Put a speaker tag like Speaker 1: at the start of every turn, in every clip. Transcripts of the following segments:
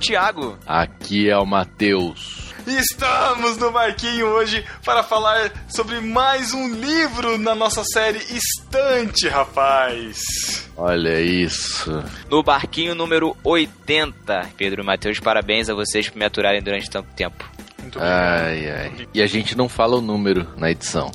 Speaker 1: Thiago.
Speaker 2: Aqui é o Matheus.
Speaker 3: Estamos no Barquinho hoje para falar sobre mais um livro na nossa série Estante, rapaz.
Speaker 2: Olha isso.
Speaker 1: No Barquinho número 80. Pedro e Matheus, parabéns a vocês por me aturarem durante tanto tempo.
Speaker 3: Muito.
Speaker 2: Ai, ai. E a gente não fala o número na edição.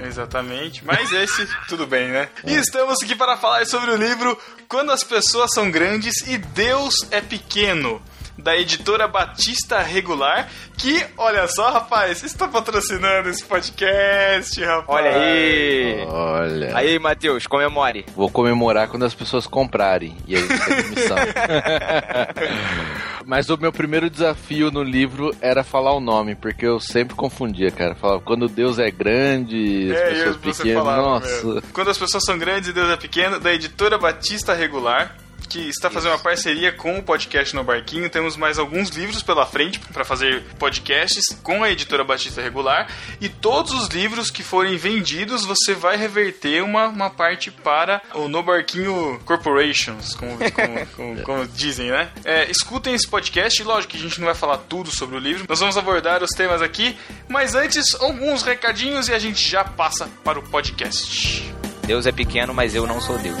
Speaker 3: Exatamente, mas esse tudo bem, né? E estamos aqui para falar sobre o livro Quando as Pessoas São Grandes e Deus é Pequeno, da editora Batista Regular, que, olha só, rapaz, está patrocinando esse podcast, rapaz.
Speaker 1: Olha aí.
Speaker 2: Olha.
Speaker 1: Aí, Matheus, comemore.
Speaker 2: Vou comemorar quando as pessoas comprarem. E aí tem comissão. Mas o meu primeiro desafio no livro era falar o nome, porque eu sempre confundia, cara. Falava, quando Deus é grande, as
Speaker 3: É,
Speaker 2: pessoas
Speaker 3: você
Speaker 2: pequenas. Nossa.
Speaker 3: mesmo. Quando as pessoas são grandes e Deus é pequeno, da editora Batista Regular, que está fazendo uma parceria com o podcast No Barquinho. Temos mais alguns livros pela frente para fazer podcasts com a editora Batista Regular. E todos os livros que forem vendidos, você vai reverter uma, uma parte para o No Barquinho Corporations, como, como- como- como dizem, né? É, escutem esse podcast. Lógico que a gente não vai falar tudo sobre o livro. Nós vamos abordar os temas aqui. Mas antes, alguns recadinhos e a gente já passa para o podcast.
Speaker 1: Deus é pequeno, mas eu não sou Deus.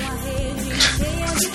Speaker 2: Tchau.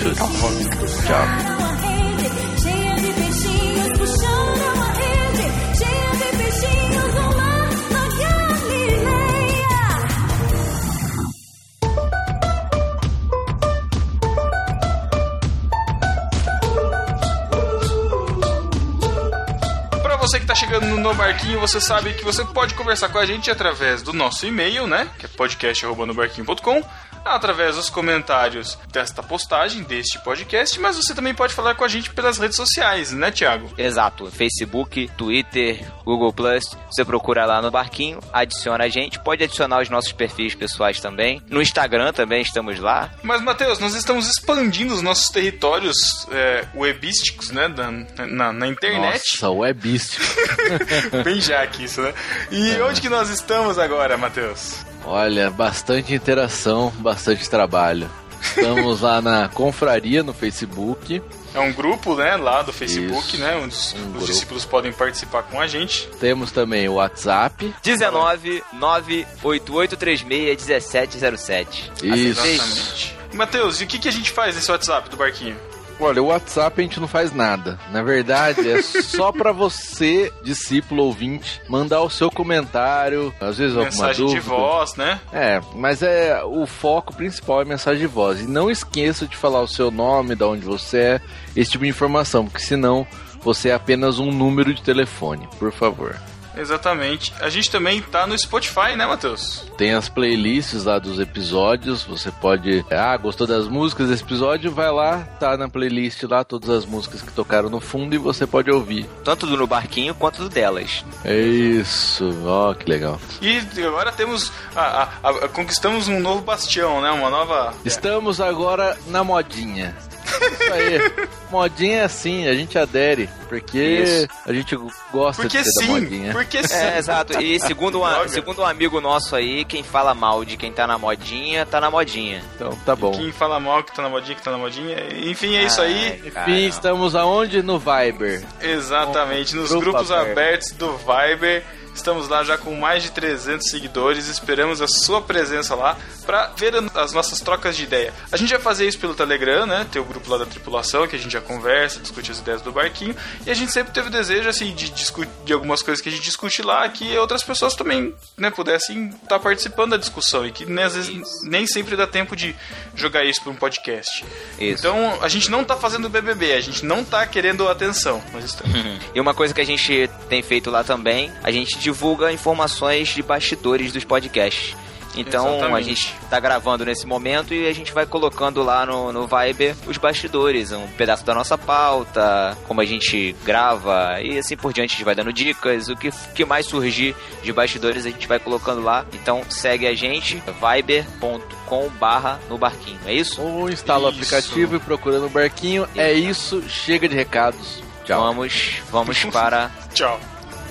Speaker 3: Pra você que tá chegando No Barquinho, você sabe que você pode conversar com a gente através do nosso e-mail, né? Que é podcast.nobarquinho.com através dos comentários desta postagem, deste podcast, mas você também pode falar com a gente pelas redes sociais, né, Thiago?
Speaker 1: Exato. Facebook, Twitter, Google Plus. Você procura lá no Barquinho, adiciona a gente. Pode adicionar os nossos perfis pessoais também. No Instagram também estamos lá.
Speaker 3: Mas, Matheus, nós estamos expandindo os nossos territórios é, webísticos, né, da- na, na internet.
Speaker 2: Nossa, webístico.
Speaker 3: Bem já que isso, né? E onde que nós estamos agora, Matheus?
Speaker 2: Olha, bastante interação, bastante trabalho. Estamos lá na Confraria no Facebook.
Speaker 3: É um grupo, né, lá do Facebook,
Speaker 2: Isso,
Speaker 3: né, onde os,
Speaker 2: um
Speaker 3: os
Speaker 2: grupo.
Speaker 3: discípulos podem participar com a gente.
Speaker 2: Temos também o WhatsApp.
Speaker 1: 19 98836 1707.
Speaker 2: Isso.
Speaker 3: Exatamente. Matheus, e o que, que a gente faz nesse WhatsApp do Barquinho?
Speaker 2: Olha, o WhatsApp a gente não faz nada. Na verdade, é só pra você, discípulo ouvinte, mandar o seu comentário, às vezes alguma
Speaker 3: Mensagem
Speaker 2: dúvida.
Speaker 3: de voz, né?
Speaker 2: É, mas é o foco principal é mensagem de voz. E não esqueça de falar o seu nome, de onde você é, esse tipo de informação, porque senão você é apenas um número de telefone, por favor.
Speaker 3: Exatamente. A gente também tá no Spotify, né, Matheus?
Speaker 2: Tem as playlists lá dos episódios, você pode. Ah, gostou das músicas desse episódio? Vai lá, tá na playlist lá, todas as músicas que tocaram no fundo e você pode ouvir.
Speaker 1: Tanto do No Barquinho quanto do delas.
Speaker 2: É isso, ó, que legal.
Speaker 3: E agora temos. a- a- a- conquistamos um novo bastião, né? Uma nova.
Speaker 2: Estamos agora na modinha. Isso aí. modinha é assim, a gente adere, porque
Speaker 1: Isso.
Speaker 2: a gente gosta
Speaker 3: Porque
Speaker 2: de ser da
Speaker 3: sim,
Speaker 2: modinha.
Speaker 3: porque sim.
Speaker 1: É, exato. E segundo, um,
Speaker 3: Droga.
Speaker 1: segundo um amigo nosso aí, quem fala mal de quem tá na modinha, tá na modinha.
Speaker 2: Então tá bom.
Speaker 3: Quem fala mal que tá na modinha, que tá na modinha. Enfim, é isso aí.
Speaker 2: Enfim, estamos aonde? No Viber.
Speaker 3: Exatamente, nos
Speaker 2: Grupo
Speaker 3: grupos
Speaker 2: aberto.
Speaker 3: abertos do Viber. Estamos lá já com mais de 300 seguidores. Esperamos a sua presença lá para ver as nossas trocas de ideia. A gente vai fazer isso pelo Telegram, né? Tem o grupo lá da tripulação que a gente já conversa, discute as ideias do barquinho. E a gente sempre teve o desejo assim de discutir de algumas coisas que a gente discute lá que outras pessoas também, né, pudessem estar participando da discussão e que né, às vezes
Speaker 1: Isso.
Speaker 3: nem sempre dá tempo de jogar isso para um podcast.
Speaker 1: Isso.
Speaker 3: Então, a gente não tá fazendo BBB, a gente não tá querendo atenção, mas estamos.
Speaker 1: E uma coisa que a gente tem feito lá também, a gente divulga informações de bastidores dos podcasts. Então a
Speaker 3: Exatamente.
Speaker 1: gente tá gravando nesse momento e a gente vai colocando lá no, no Viber os bastidores, um pedaço da nossa pauta, como a gente grava e assim por diante. A gente vai dando dicas, o que, que mais surgir de bastidores a gente vai colocando lá. Então segue a gente, viber.com barra no barquinho, é isso?
Speaker 2: Ou instala o
Speaker 3: Isso.
Speaker 2: aplicativo e procura no barquinho. É isso, chega de recados. Tchau.
Speaker 1: Vamos, vamos para,
Speaker 3: Tchau.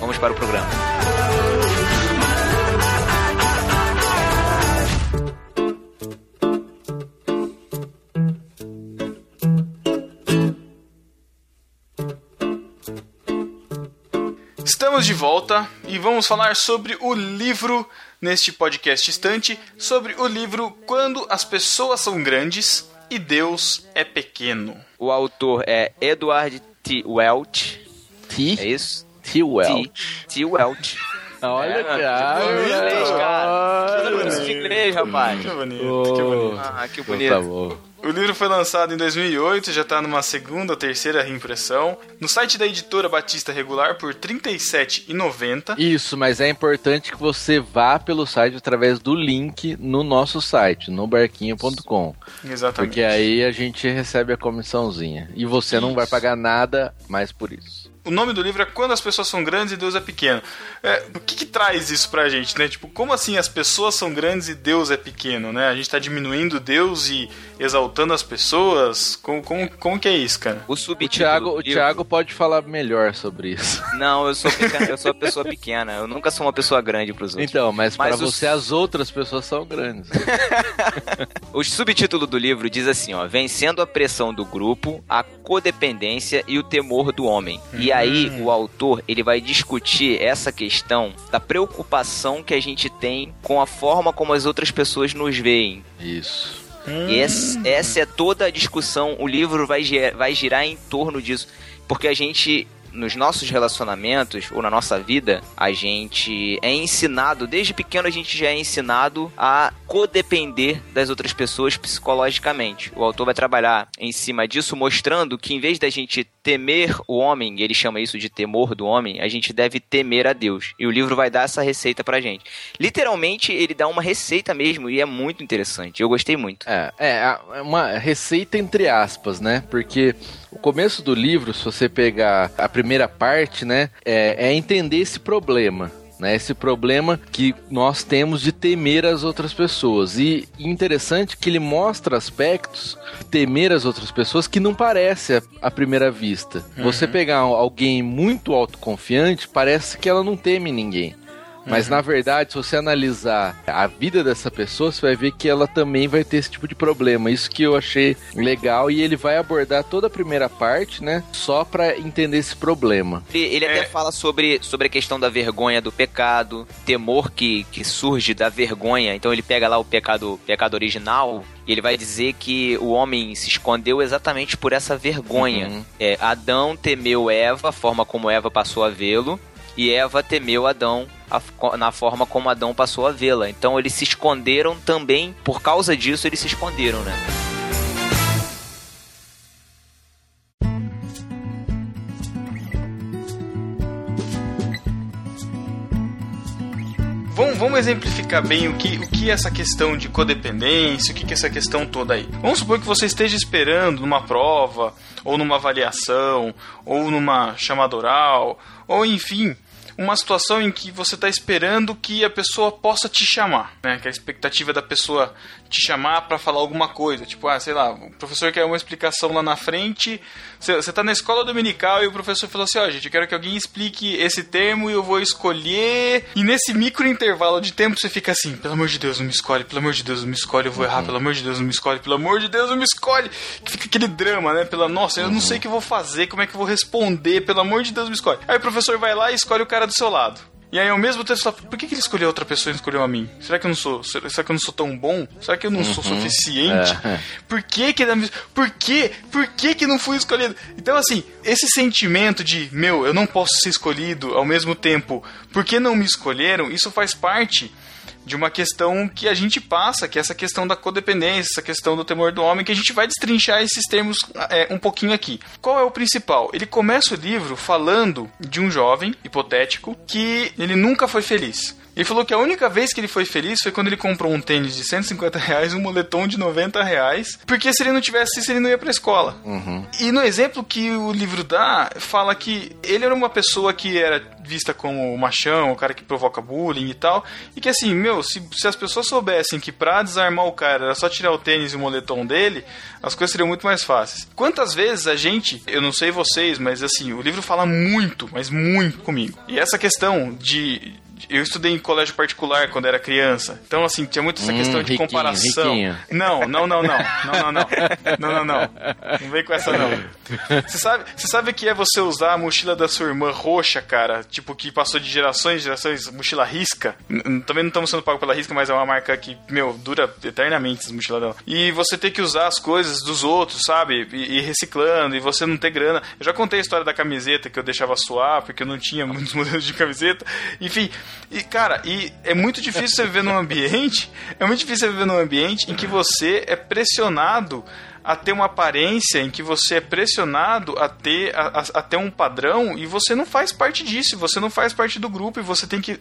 Speaker 1: Vamos para o programa.
Speaker 3: Estamos de volta e vamos falar sobre o livro neste podcast estante, sobre o livro Quando as pessoas são grandes e Deus é pequeno.
Speaker 1: O autor é Edward T. Welch.
Speaker 2: T?
Speaker 1: É isso?
Speaker 2: T. Well.
Speaker 1: T. Welch.
Speaker 2: Olha,
Speaker 1: É,
Speaker 2: cara.
Speaker 1: que inglês, cara.
Speaker 2: Olha.
Speaker 1: De inglês, rapaz.
Speaker 3: Que bonito, que bonito.
Speaker 1: Ah, que
Speaker 2: Então
Speaker 1: bonito.
Speaker 2: tá bom.
Speaker 3: O livro foi lançado em 2008, já está numa segunda ou terceira reimpressão. No site da editora Batista Regular por R$ 37,90.
Speaker 2: Isso, mas é importante que você vá pelo site através do link no nosso site, no barquinho.com.
Speaker 3: Exatamente.
Speaker 2: Porque aí a gente recebe a comissãozinha. E você não vai
Speaker 3: Isso.
Speaker 2: pagar nada mais por isso.
Speaker 3: O nome do livro é Quando as Pessoas São Grandes e Deus é Pequeno. É, o que, que traz isso pra gente, né? Tipo, como assim as pessoas são grandes e Deus é pequeno, né? A gente tá diminuindo Deus e exaltando as pessoas? Como, como, como que é isso, cara?
Speaker 1: O
Speaker 2: O
Speaker 1: subtítulo
Speaker 2: Thiago, o Thiago pode falar melhor sobre isso.
Speaker 1: Não, eu sou pequena, eu sou uma pessoa pequena. Eu nunca sou uma pessoa grande pros outros.
Speaker 2: Então, mas,
Speaker 1: Mas
Speaker 2: para
Speaker 1: os-
Speaker 2: você as outras pessoas são grandes.
Speaker 1: O subtítulo do livro diz assim, ó, vencendo a pressão do grupo, a codependência e o temor do homem. E aí o autor, ele vai discutir essa questão da preocupação que a gente tem com a forma como as outras pessoas nos veem.
Speaker 2: Isso.
Speaker 1: E essa, essa é toda a discussão, o livro vai, vai girar em torno disso, porque a gente nos nossos relacionamentos ou na nossa vida, a gente é ensinado, desde pequeno a gente já é ensinado a codepender das outras pessoas psicologicamente. O autor vai trabalhar em cima disso, mostrando que em vez da gente temer o homem, ele chama isso de temor do homem, a gente deve temer a Deus. E o livro vai dar essa receita pra gente. Literalmente, ele dá uma receita mesmo e é muito interessante. Eu gostei muito.
Speaker 2: É, é é uma receita entre aspas, né? Porque o começo do livro, se você pegar a primeira parte, né, é, é entender esse problema. Né, esse problema que nós temos de temer as outras pessoas. E interessante que ele mostra aspectos de temer as outras pessoas que não parece à- à primeira vista. Você pegar alguém muito autoconfiante, parece que ela não teme ninguém. Mas na verdade, se você analisar a vida dessa pessoa, você vai ver que ela também vai ter esse tipo de problema. Isso que eu achei legal e ele vai abordar toda a primeira parte, né? Só pra entender esse problema.
Speaker 1: Ele, ele
Speaker 3: É.
Speaker 1: até fala sobre, sobre a questão da vergonha do pecado, temor que, que surge da vergonha. Então ele pega lá o pecado, pecado original e ele vai dizer que o homem se escondeu exatamente por essa vergonha.
Speaker 2: Uhum.
Speaker 1: É, Adão temeu Eva, a forma como Eva passou a vê-lo, e Eva temeu Adão a na forma como Adão passou a vê-la. Então eles se esconderam também, por causa disso eles se esconderam, né?
Speaker 3: Vamos, vamos exemplificar bem o que, o que é essa questão de codependência, o que, que é essa questão toda aí. Vamos supor que você esteja esperando numa prova, ou numa avaliação, ou numa chamada oral, ou enfim, uma situação em que você está esperando que a pessoa possa te chamar, né? Que a expectativa da pessoa te chamar para falar alguma coisa, tipo, ah, sei lá, o professor quer uma explicação lá na frente, você está na escola dominical e o professor falou assim, ó, gente, eu quero que alguém explique esse termo e eu vou escolher, e nesse micro intervalo de tempo você fica assim, pelo amor de Deus, não me escolhe, pelo amor de Deus, não me escolhe, eu vou errar, pelo amor de Deus, não me escolhe, pelo amor de Deus, não me escolhe, que fica aquele drama, né, pela, nossa, eu não sei o que eu vou fazer, como é que eu vou responder, pelo amor de Deus, me escolhe. Aí o professor vai lá e escolhe o cara do seu lado. E aí, ao mesmo tempo, você fala, por que, que ele escolheu outra pessoa e não escolheu a mim? Será que eu não sou, será que eu não sou tão bom? Será que eu não sou suficiente?
Speaker 2: É.
Speaker 3: Por que que, por que, por que que não fui escolhido? Então, assim, esse sentimento de, meu, eu não posso ser escolhido ao mesmo tempo, por que não me escolheram? Isso faz parte de uma questão que a gente passa, que é essa questão da codependência, essa questão do temor do homem, que a gente vai destrinchar esses termos é, um pouquinho aqui. Qual é o principal? Ele começa o livro falando de um jovem hipotético que ele nunca foi feliz. Ele falou que a única vez que ele foi feliz foi quando ele comprou um tênis de 150 reais e um moletom de 90 reais, porque se ele não tivesse isso, ele não ia pra escola. E no exemplo que o livro dá, fala que ele era uma pessoa que era vista como o machão, o cara que provoca bullying e tal, e que assim, meu, se, se as pessoas soubessem que pra desarmar o cara era só tirar o tênis e o moletom dele, as coisas seriam muito mais fáceis. Quantas vezes a gente, eu não sei vocês, mas assim, o livro fala muito, mas muito comigo. E essa questão de eu estudei em colégio particular quando era criança. Então, assim, tinha muito essa
Speaker 2: Hum,
Speaker 3: questão de
Speaker 2: riquinho,
Speaker 3: comparação.
Speaker 2: riquinho.
Speaker 3: Não, não, não, não. Não, não, não. Não, não, não. Não vem com essa, não. Você sabe, você sabe o que é você usar a mochila da sua irmã roxa, cara? Tipo, que passou de gerações em gerações, mochila risca. Também não estamos sendo pagos pela risca, mas é uma marca que, meu, dura eternamente essa mochila dela. E você ter que usar as coisas dos outros, sabe? E, e reciclando, e você não ter grana. Eu já contei a história da camiseta que eu deixava suar, porque eu não tinha muitos modelos de camiseta. Enfim, e cara, e é muito difícil você viver num ambiente, é muito difícil você viver num ambiente em que você é pressionado a ter uma aparência em que você é pressionado a ter, a, a- a ter um padrão e você não faz parte disso, você não faz parte do grupo e você tem que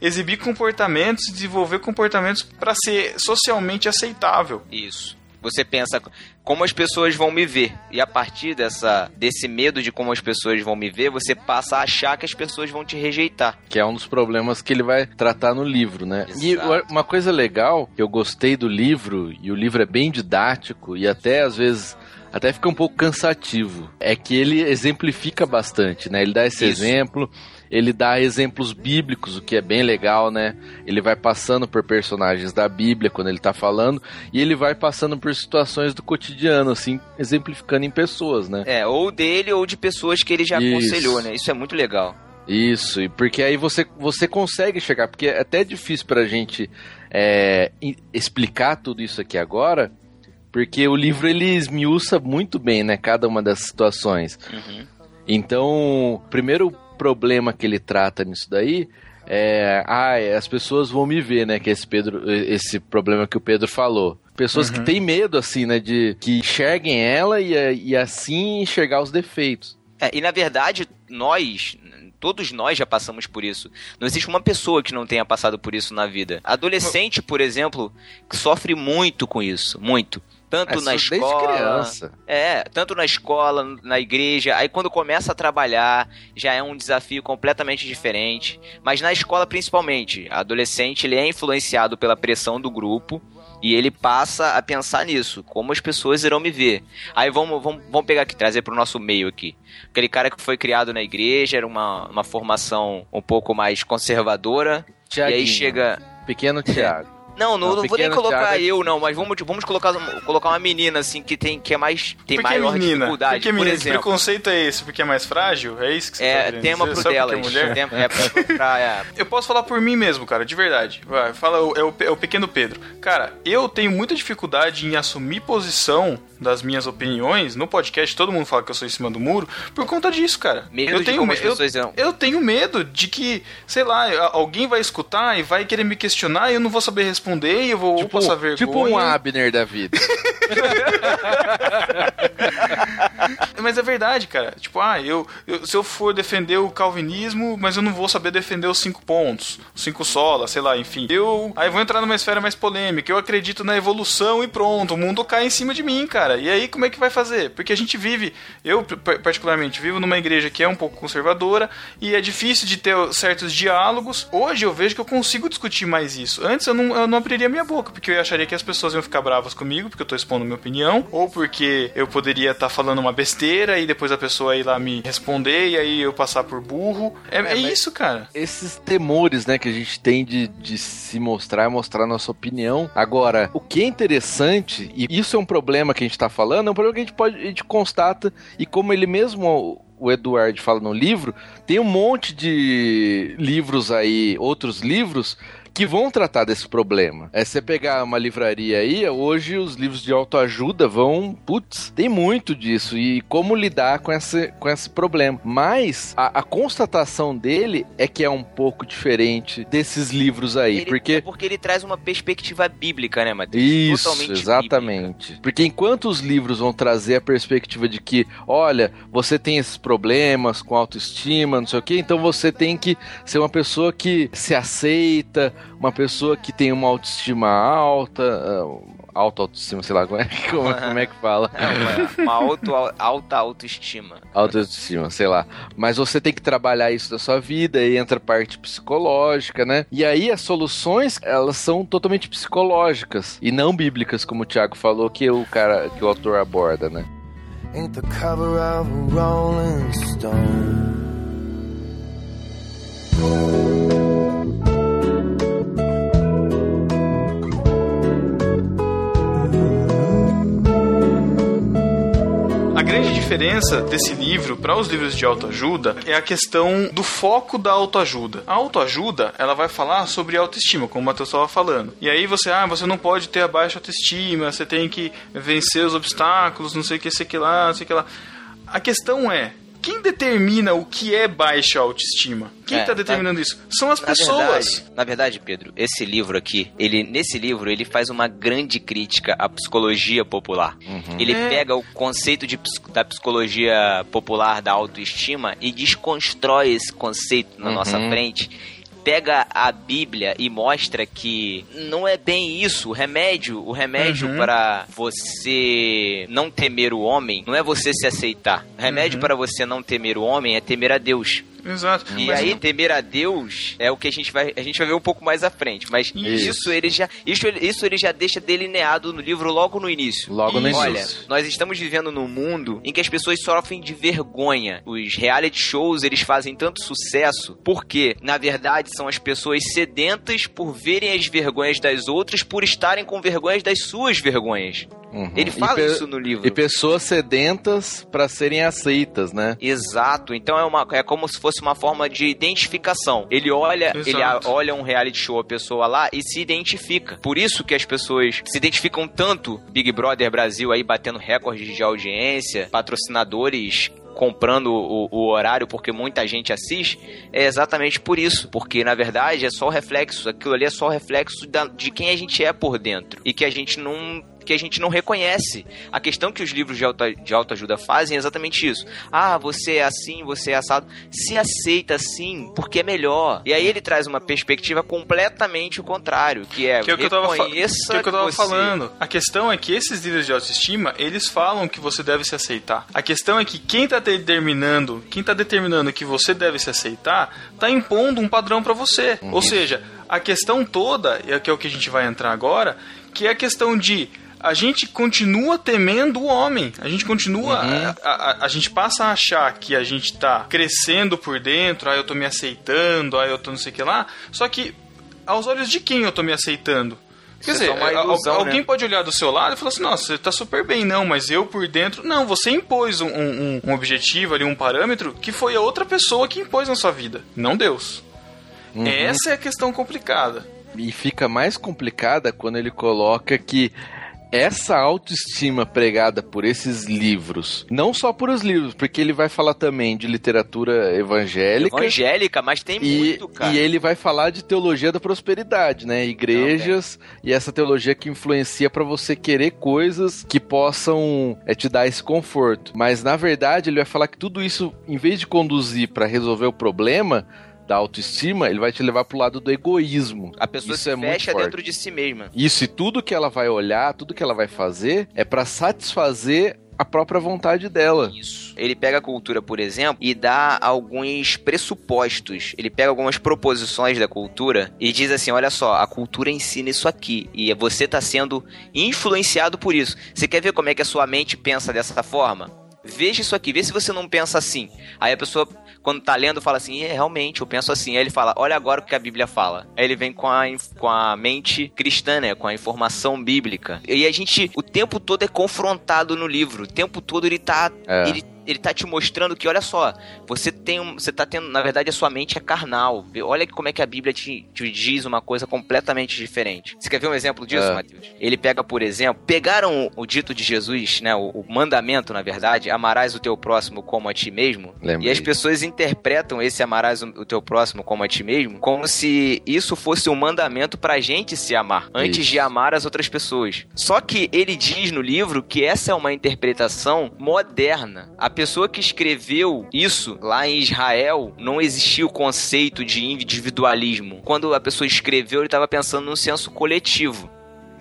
Speaker 3: exibir comportamentos, desenvolver comportamentos para ser socialmente aceitável.
Speaker 1: Isso. Você pensa como as pessoas vão me ver. E a partir dessa, desse medo de como as pessoas vão me ver, você passa a achar que as pessoas vão te rejeitar.
Speaker 2: Que é um dos problemas que ele vai tratar no livro, né? E
Speaker 1: Exato.
Speaker 2: uma coisa legal que eu gostei do livro, e o livro é bem didático e até às vezes até fica um pouco cansativo, é que ele exemplifica bastante, né? Ele dá esse
Speaker 1: Isso.
Speaker 2: exemplo, ele dá exemplos bíblicos, o que é bem legal, né? Ele vai passando por personagens da Bíblia quando ele tá falando, e ele vai passando por situações do cotidiano, assim, exemplificando em pessoas, né?
Speaker 1: É, ou dele ou de pessoas que ele já
Speaker 2: Isso.
Speaker 1: aconselhou, né? Isso é muito legal.
Speaker 2: Isso, e porque aí você, você consegue chegar, porque é até difícil pra gente é, explicar tudo isso aqui agora, porque o livro ele esmiuça muito bem, né, cada uma das situações.
Speaker 1: Uhum.
Speaker 2: Então, primeiro problema que ele trata nisso daí é, ah, as pessoas vão me ver, né, que é esse Pedro, esse problema que o Pedro falou. Pessoas que têm medo, assim, né, de que enxerguem ela e, e assim enxergar os defeitos.
Speaker 1: É, e na verdade, nós, todos nós já passamos por isso. Não existe uma pessoa que não tenha passado por isso na vida. Adolescente, por exemplo, que sofre muito com isso, muito. Tanto
Speaker 2: É,
Speaker 1: na
Speaker 2: isso
Speaker 1: escola.
Speaker 2: Desde criança.
Speaker 1: É, tanto na escola, na igreja, aí quando começa a trabalhar, já é um desafio completamente diferente. Mas na escola principalmente, adolescente ele é influenciado pela pressão do grupo e ele passa a pensar nisso, como as pessoas irão me ver. Aí vamos, vamos, vamos pegar aqui, trazer para o nosso meio aqui. Aquele cara que foi criado na igreja, era uma, uma formação um pouco mais conservadora, e
Speaker 2: Tiaguinho,
Speaker 1: aí chega...
Speaker 2: Pequeno Tiago.
Speaker 1: Não, não,
Speaker 2: Não,
Speaker 1: vou nem colocar
Speaker 2: é
Speaker 1: eu, não, mas vamos, vamos colocar, colocar uma menina, assim, que tem que é mais. Tem
Speaker 3: Por que
Speaker 1: maior
Speaker 3: menina?
Speaker 1: dificuldade.
Speaker 3: Por que
Speaker 1: Por
Speaker 3: menina? Que
Speaker 1: exemplo.
Speaker 3: preconceito é esse? Porque é mais frágil? É isso que você tá
Speaker 1: É,
Speaker 3: querendo
Speaker 1: tema
Speaker 3: dizer?
Speaker 1: pro
Speaker 3: Só porque
Speaker 1: delas.
Speaker 3: é mulher?
Speaker 1: Tem- É pra, pra- é.
Speaker 3: Eu posso falar por mim mesmo, cara, de verdade. Vai, fala, é o, é o pequeno Pedro. Cara, eu tenho muita dificuldade em assumir posição das minhas opiniões no podcast. Todo mundo fala que eu sou em cima do muro por conta disso, cara.
Speaker 1: Medo
Speaker 3: eu
Speaker 1: de
Speaker 3: tenho, eu, eu tenho medo de que, sei lá, alguém vai escutar e vai querer me questionar e eu não vou saber responder e eu vou ou
Speaker 2: Tipo,
Speaker 3: passar vergonha.
Speaker 2: tipo um Abner da vida.
Speaker 3: Mas é verdade, cara. Tipo, ah, eu, eu- se eu for defender o calvinismo, mas eu não vou saber defender os cinco pontos, os cinco solas, sei lá, enfim. Eu aí vou entrar numa esfera mais polêmica. Eu acredito na evolução e pronto, o mundo cai em cima de mim, cara. E aí como é que vai fazer? Porque a gente vive, eu particularmente vivo numa igreja que é um pouco conservadora e é difícil de ter certos diálogos. Hoje eu vejo que eu consigo discutir mais isso. Antes eu não, eu não abriria minha boca, porque eu acharia que as pessoas iam ficar bravas comigo, porque eu tô expondo minha opinião, ou porque eu poderia estar falando uma besteira e depois a pessoa ir lá me responder e aí eu passar por burro. É, é
Speaker 2: mas-
Speaker 3: isso, cara.
Speaker 2: Esses temores, né, que a gente tem de, de se mostrar, mostrar nossa opinião. Agora, o que é interessante, e isso é um problema que a gente tá falando, é um problema que a gente pode, a gente constata, e como ele mesmo, o Eduardo fala no livro, tem um monte de livros aí, outros livros, que vão tratar desse problema. É você pegar uma livraria aí, hoje os livros de autoajuda vão, putz, tem muito disso e como lidar com esse, com esse problema. Mas a, a constatação dele é que é um pouco diferente desses livros aí,
Speaker 1: Ele-
Speaker 2: porque
Speaker 1: é porque ele traz uma perspectiva bíblica, né, Matheus?
Speaker 2: isso,
Speaker 1: Totalmente
Speaker 2: exatamente. Porque enquanto os livros vão trazer a perspectiva de que, olha, você tem esses problemas com autoestima, não sei o quê, então você tem que ser uma pessoa que se aceita, uma pessoa que tem uma autoestima alta, ah, alta autoestima, sei lá como é, como, é- como é que fala.
Speaker 1: É uma auto, alta autoestima.
Speaker 2: Autoestima, sei lá. Mas você tem que trabalhar isso na sua vida, aí entra a parte psicológica, né? E aí as soluções, elas são totalmente psicológicas e não bíblicas, como o Thiago falou, que o cara, que o autor aborda, né?
Speaker 4: ain't the cover of a Rolling Stone.
Speaker 3: Diferença desse livro para os livros de autoajuda é a questão do foco da autoajuda. A autoajuda, ela vai falar sobre autoestima, como o Matheus estava falando. E aí você, ah, você não pode ter a baixa autoestima, você tem que vencer os obstáculos, não sei o que, sei que lá, sei que lá. A questão é, quem determina o que é baixa autoestima? Quem
Speaker 1: É,
Speaker 3: está determinando isso? São as
Speaker 1: Na
Speaker 3: pessoas.
Speaker 1: verdade, na verdade, Pedro, esse livro aqui, ele nesse livro ele faz uma grande crítica à psicologia popular. Ele
Speaker 3: É.
Speaker 1: pega o conceito de, da psicologia popular da autoestima e desconstrói esse conceito na nossa frente. Pega a Bíblia e mostra que não é bem isso. O remédio, o remédio
Speaker 3: Uhum.
Speaker 1: para você não temer o homem não é você se aceitar. O remédio para você não temer o homem é temer a Deus.
Speaker 3: Exato.
Speaker 1: E
Speaker 3: Mas
Speaker 1: aí, temer a Deus é o que a gente vai, a gente vai ver um pouco mais à frente. Mas
Speaker 3: Isso.
Speaker 1: isso, ele já, isso, isso ele já deixa delineado no livro logo no início.
Speaker 2: Logo no
Speaker 3: Isso.
Speaker 1: Olha,
Speaker 2: início.
Speaker 1: nós estamos vivendo num mundo em que as pessoas sofrem de vergonha. Os reality shows, eles fazem tanto sucesso porque, na verdade, são as pessoas sedentas por verem as vergonhas das outras por estarem com vergonhas das suas vergonhas.
Speaker 2: Uhum.
Speaker 1: Ele
Speaker 2: E
Speaker 1: fala
Speaker 2: pe-
Speaker 1: isso no livro.
Speaker 2: E pessoas sedentas pra serem aceitas, né?
Speaker 1: Exato, então é, uma, é como se fosse uma forma de identificação. Ele olha,
Speaker 3: Exato.
Speaker 1: ele a- olha um reality show, a pessoa lá, e se identifica. Por isso que as pessoas se identificam tanto Big Brother Brasil aí batendo recordes de audiência, patrocinadores comprando o, o horário porque muita gente assiste, é exatamente por isso. Porque, na verdade, é só o reflexo, aquilo ali é só o reflexo da- de quem a gente é por dentro. E que a gente não que a gente não reconhece. A questão que os livros de, auto, de autoajuda fazem é exatamente isso. Ah, você é assim, você é assado. Se aceita assim, porque é melhor. E aí ele traz uma perspectiva completamente o contrário, que é,
Speaker 3: Que é o que eu tava, que é o que eu tava
Speaker 1: você-
Speaker 3: falando. A questão é que esses líderes de autoestima, eles falam que você deve se aceitar. A questão é que quem tá determinando, quem tá determinando que você deve se aceitar, tá impondo um padrão pra você. Ou seja, a questão toda, e é que é o que a gente vai entrar agora, que é a questão de a gente continua temendo o homem. A gente continua. A, a- a gente passa a achar que a gente tá crescendo por dentro, ah, eu tô me aceitando, ah, eu tô não sei o que lá. Só que, aos olhos de quem eu tô me aceitando? Quer
Speaker 1: é
Speaker 3: dizer,
Speaker 1: ilusão,
Speaker 3: alguém
Speaker 1: né?
Speaker 3: pode olhar do seu lado e falar assim: nossa, você tá super bem, não, mas eu por dentro. Não, você impôs um, um- um objetivo ali, um parâmetro, que foi a outra pessoa que impôs na sua vida, não Deus.
Speaker 2: Uhum.
Speaker 3: Essa é a questão complicada.
Speaker 2: E fica mais complicada quando ele coloca que essa autoestima pregada por esses livros, não só por os livros, porque ele vai falar também de literatura evangélica.
Speaker 1: Evangélica, mas tem
Speaker 2: E,
Speaker 1: muito, cara.
Speaker 2: e ele vai falar de teologia da prosperidade, né? Igrejas e essa teologia que influencia pra você querer coisas que possam é, te dar esse conforto. Mas na verdade ele vai falar que tudo isso, em vez de conduzir pra resolver o problema da autoestima, ele vai te levar pro lado do egoísmo.
Speaker 1: A pessoa
Speaker 2: isso
Speaker 1: se
Speaker 2: é
Speaker 1: fecha
Speaker 2: forte.
Speaker 1: dentro de si mesma.
Speaker 2: Isso e tudo que ela vai olhar, tudo que ela vai fazer é pra satisfazer a própria vontade dela.
Speaker 1: Isso. Ele pega a cultura, por exemplo, e dá alguns pressupostos. Ele pega algumas proposições da cultura e diz assim: olha só, a cultura ensina isso aqui. E você está sendo influenciado por isso. Você quer ver como é que a sua mente pensa dessa forma? Veja isso aqui, vê se você não pensa assim. Aí a pessoa, quando tá lendo, fala assim: é, realmente, eu penso assim. Aí ele fala: olha agora o que a Bíblia fala. Aí ele vem com a, com a mente cristã, né? Com a informação bíblica. E a gente, o tempo todo, é confrontado no livro. O tempo todo ele tá.
Speaker 2: É.
Speaker 1: Ele, ele tá te mostrando que, olha só, você tem um. Você tá tendo. Na verdade, a sua mente é carnal. Olha como é que a Bíblia te, te diz uma coisa completamente diferente. Você quer ver um exemplo disso,
Speaker 2: É.
Speaker 1: Matheus? Ele pega, por exemplo, pegaram o, o dito de Jesus, né? O, o mandamento, na verdade, amarás o teu próximo como a ti mesmo.
Speaker 2: Lembrei.
Speaker 1: E as pessoas interpretam esse amarás o, o teu próximo como a ti mesmo como se isso fosse um mandamento pra gente se amar, antes
Speaker 2: Isso.
Speaker 1: de amar as outras pessoas. Só que ele diz no livro que essa é uma interpretação moderna. A pessoa que escreveu isso lá em Israel não existia o conceito de individualismo. Quando a pessoa escreveu, ele estava pensando num senso coletivo.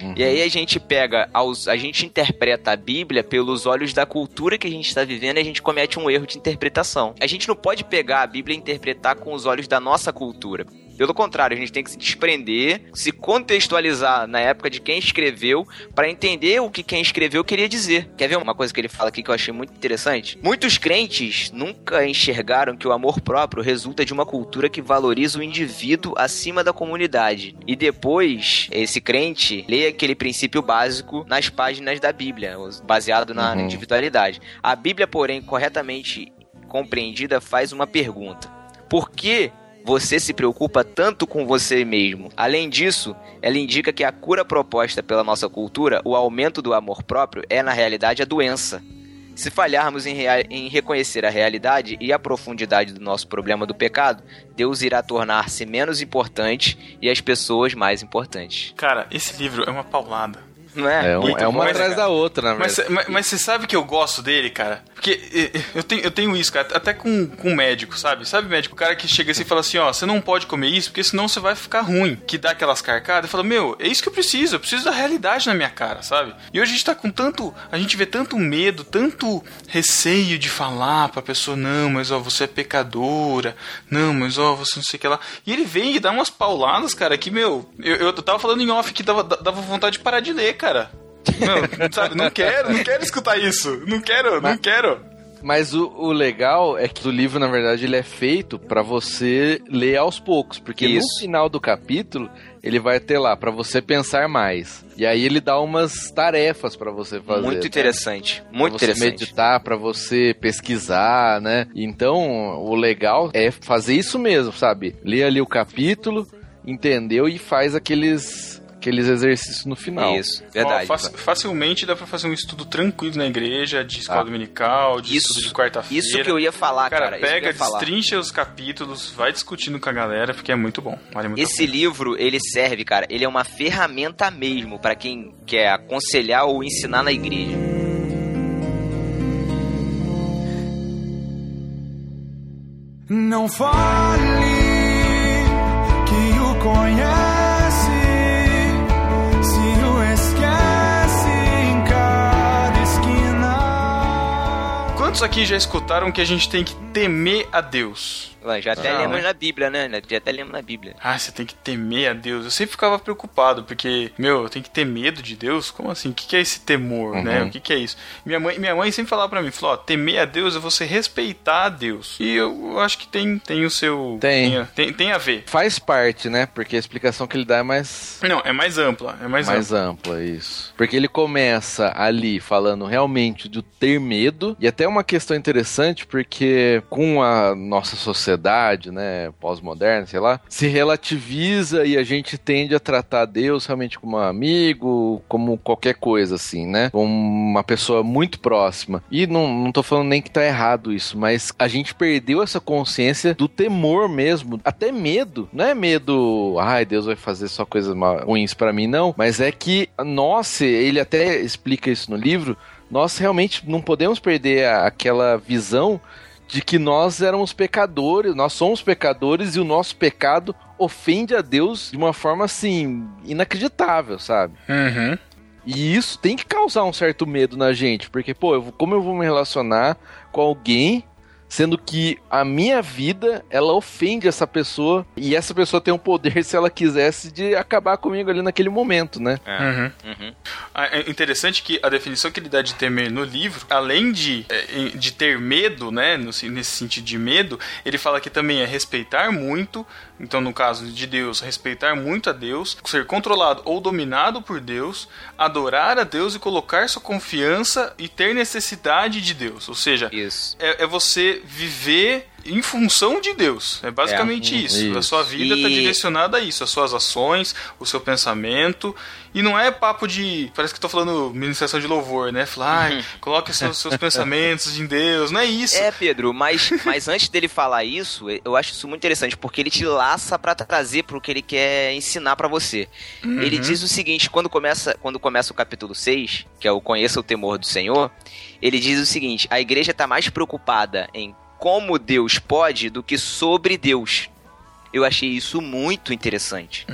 Speaker 2: Uhum.
Speaker 1: E aí a gente pega, a gente interpreta a Bíblia pelos olhos da cultura que a gente está vivendo e a gente comete um erro de interpretação. A gente não pode pegar a Bíblia e interpretar com os olhos da nossa cultura. Pelo contrário, a gente tem que se desprender, se contextualizar na época de quem escreveu, para entender o que quem escreveu queria dizer. Quer ver uma coisa que ele fala aqui que eu achei muito interessante? Muitos crentes nunca enxergaram que o amor próprio resulta de uma cultura que valoriza o indivíduo acima da comunidade. E depois, esse crente lê aquele princípio básico nas páginas da Bíblia, baseado na
Speaker 2: Uhum.
Speaker 1: individualidade. A Bíblia, porém, corretamente compreendida, faz uma pergunta: Por que você se preocupa tanto com você mesmo? Além disso, ela indica que a cura proposta pela nossa cultura, o aumento do amor próprio, é na realidade a doença. Se falharmos em, em reconhecer a realidade e a profundidade do nosso problema do pecado, Deus irá tornar-se menos importante e as pessoas mais importantes.
Speaker 3: Cara, esse livro é uma paulada.
Speaker 1: Não é?
Speaker 2: Um- é uma
Speaker 3: bom,
Speaker 2: atrás
Speaker 3: cara.
Speaker 2: da outra, na
Speaker 3: Mas,
Speaker 2: verdade.
Speaker 3: mas, mas você sabe que eu gosto dele, cara? Porque eu tenho, eu tenho isso, cara, até com, com médico, sabe? Sabe médico? O cara que chega assim e fala assim, ó, você não pode comer isso, porque senão você vai ficar ruim. Que dá aquelas carcadas e fala, meu, é isso que eu preciso, eu preciso da realidade na minha cara, sabe? E hoje a gente tá com tanto, a gente vê tanto medo, tanto receio de falar pra pessoa, não, mas ó, você é pecadora, não, mas ó, você não sei o que lá. E ele vem e dá umas pauladas, cara, que, meu, eu, eu tava falando em off que dava, dava vontade de parar de ler, cara. Não, sabe, não quero, não quero escutar isso. Não quero, não quero.
Speaker 2: Mas o, o legal é que o livro, na verdade, ele é feito pra você ler aos poucos, porque
Speaker 1: Isso.
Speaker 2: no final do capítulo ele vai ter lá pra você pensar mais. E aí ele dá umas tarefas pra você fazer.
Speaker 1: Muito
Speaker 2: né?
Speaker 1: interessante.
Speaker 2: Pra
Speaker 1: Muito
Speaker 2: você
Speaker 1: interessante.
Speaker 2: meditar, pra você pesquisar, né? Então, o legal é fazer isso mesmo, sabe? Lê ali o capítulo, entendeu e faz aqueles aqueles exercícios no final.
Speaker 1: Isso, verdade.
Speaker 3: Ó, faci- facilmente dá pra fazer um estudo tranquilo na igreja, de escola
Speaker 2: Ah.
Speaker 3: dominical, de
Speaker 1: Isso-
Speaker 3: estudo de quarta-feira.
Speaker 1: Isso que eu ia falar, cara.
Speaker 3: Cara,
Speaker 1: isso que eu
Speaker 3: pega, destrincha os capítulos, vai discutindo com a galera, porque é muito bom. Vale muito
Speaker 1: Esse livro, ele serve, cara, ele é uma ferramenta mesmo pra quem quer aconselhar ou ensinar na igreja.
Speaker 4: Não fale
Speaker 3: aqui já escutaram que a gente tem que temer a Deus?
Speaker 1: Ué, Já até
Speaker 3: Não,
Speaker 1: lemos
Speaker 3: né?
Speaker 1: na Bíblia, né? Já até lemos na Bíblia.
Speaker 3: Ah, você tem que temer a Deus. Eu sempre ficava preocupado, porque, meu, eu tenho que ter medo de Deus? Como assim? O que é esse temor,
Speaker 2: Uhum.
Speaker 3: né? O que que é isso? Minha mãe, minha mãe sempre falava pra mim, falou, ó, temer a Deus é você respeitar a Deus. E eu acho que tem, tem o seu...
Speaker 2: Tem.
Speaker 3: Tem, tem a ver.
Speaker 2: Faz parte, né? Porque a explicação que ele dá é mais
Speaker 3: Não, é mais ampla, é mais,
Speaker 2: mais
Speaker 3: ampla.
Speaker 2: ampla, isso. Porque ele começa ali falando realmente do ter medo, e até uma questão interessante, porque com a nossa sociedade, né, pós-moderna, sei lá, se relativiza e a gente tende a tratar Deus realmente como um amigo, como qualquer coisa assim, né? Como uma pessoa muito próxima. E não, não tô falando nem que tá errado isso, mas a gente perdeu essa consciência do temor mesmo, até medo. Não é medo, ai, Deus vai fazer só coisas ruins pra mim, não. Mas é que nós, ele até explica isso no livro, nós realmente não podemos perder aquela visão de que nós éramos pecadores, nós somos pecadores e o nosso pecado ofende a Deus de uma forma assim inacreditável, sabe?
Speaker 3: Uhum.
Speaker 2: E isso tem que causar um certo medo na gente, porque, pô, eu como eu vou me relacionar com alguém, sendo que a minha vida, ela ofende essa pessoa, e essa pessoa tem o poder, se ela quisesse, de acabar comigo ali naquele momento, né?
Speaker 3: Uhum.
Speaker 1: Uhum.
Speaker 3: Ah, É interessante que a definição que ele dá de temer no livro, além de, é, de ter medo, né, nesse sentido de medo, ele fala que também é respeitar muito, então no caso de Deus, respeitar muito a Deus, ser controlado ou dominado por Deus, adorar a Deus e colocar sua confiança e ter necessidade de Deus, ou seja, é, é você viver em função de Deus. É basicamente
Speaker 2: É,
Speaker 3: isso.
Speaker 2: isso.
Speaker 3: A sua vida está
Speaker 1: E-
Speaker 3: direcionada a isso, as suas ações, o seu pensamento. E não é papo de. Parece que tô falando ministração de louvor, né? Falar, ai, coloque seus, seus pensamentos em Deus. Não é isso.
Speaker 1: É, Pedro, mas, mas antes dele falar isso, eu acho isso muito interessante, porque ele te laça pra trazer pro que ele quer ensinar pra você. Ele diz o seguinte, quando começa, quando começa o capítulo 6, que é o Conheça o Temor do Senhor, ele diz o seguinte, a igreja tá mais preocupada em como Deus pode do que sobre Deus. Eu achei isso muito interessante.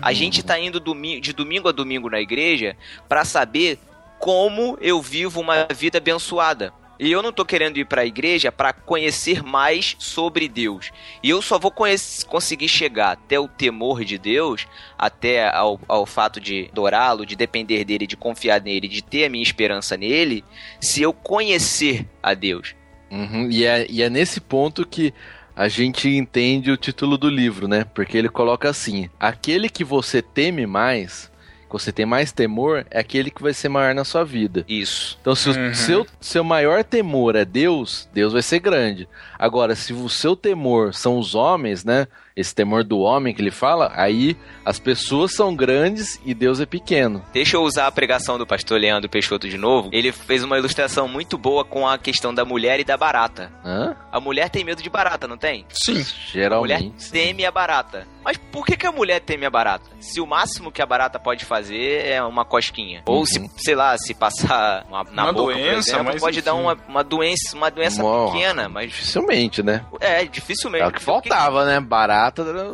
Speaker 1: A gente tá indo domi- de domingo a domingo na igreja pra saber como eu vivo uma vida abençoada. E eu não tô querendo ir pra igreja pra conhecer mais sobre Deus. E eu só vou conseguir chegar até o temor de Deus, até ao, ao fato de adorá-lo, de depender dele, de confiar nele, de ter a minha esperança nele, se eu conhecer a Deus.
Speaker 2: Uhum, E, é, e é nesse ponto que a gente entende o título do livro, né? Porque ele coloca assim: aquele que você teme mais, que você tem mais temor, é aquele que vai ser maior na sua vida.
Speaker 1: Isso.
Speaker 2: Então, se
Speaker 3: Uhum.
Speaker 2: o seu, seu maior temor é Deus, Deus vai ser grande. Agora, se o seu temor são os homens, né? Esse temor do homem que ele fala, aí as pessoas são grandes e Deus é pequeno.
Speaker 1: Deixa eu usar a pregação do pastor Leandro Peixoto de novo. Ele fez uma ilustração muito boa com a questão da mulher e da barata.
Speaker 2: Hã?
Speaker 1: A mulher tem medo de barata, não tem?
Speaker 3: Sim.
Speaker 1: A mulher
Speaker 2: Geralmente.
Speaker 1: teme a barata. Mas por que, que a mulher teme a barata? Se o máximo que a barata pode fazer é uma cosquinha. Ou
Speaker 2: Uhum.
Speaker 1: se, sei lá, se passar uma, na
Speaker 3: Uma
Speaker 1: boca, por
Speaker 3: doença,
Speaker 1: exemplo, pode dar
Speaker 3: enfim.
Speaker 1: uma, uma doença, uma doença
Speaker 2: Uma-
Speaker 1: pequena, mas
Speaker 2: Dificilmente, né?
Speaker 1: é dificilmente.
Speaker 2: É o que faltava, né? Barata.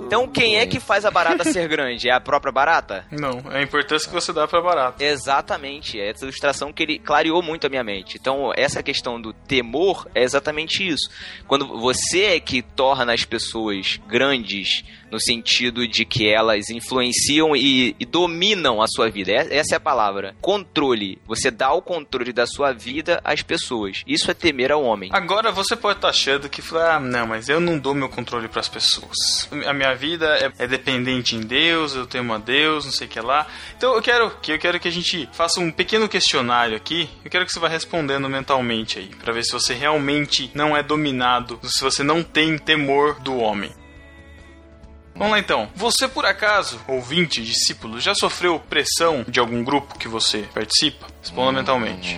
Speaker 1: Então quem é que faz a barata ser grande? É a própria barata?
Speaker 3: Não, é a importância que você dá pra barata.
Speaker 1: Exatamente, é essa ilustração que ele clareou muito a minha mente. Então, essa questão do temor é exatamente isso. Quando você é que torna as pessoas grandes no sentido de que elas influenciam e, e dominam a sua vida. Essa é a palavra. Controle. Você dá o controle da sua vida às pessoas. Isso é temer ao homem.
Speaker 3: Agora você pode estar achando que, fala, ah, não, mas eu não dou meu controle pras pessoas. A minha vida é, é dependente em Deus, eu temo a Deus, não sei o que lá. Então eu quero que eu quero que a gente faça um pequeno questionário aqui. Eu quero que você vá respondendo mentalmente aí, Pra ver se você realmente não é dominado, se você não tem temor do homem. Vamos lá então. Você por acaso, ouvinte, discípulo, já sofreu pressão de algum grupo que você participa? Responda mentalmente.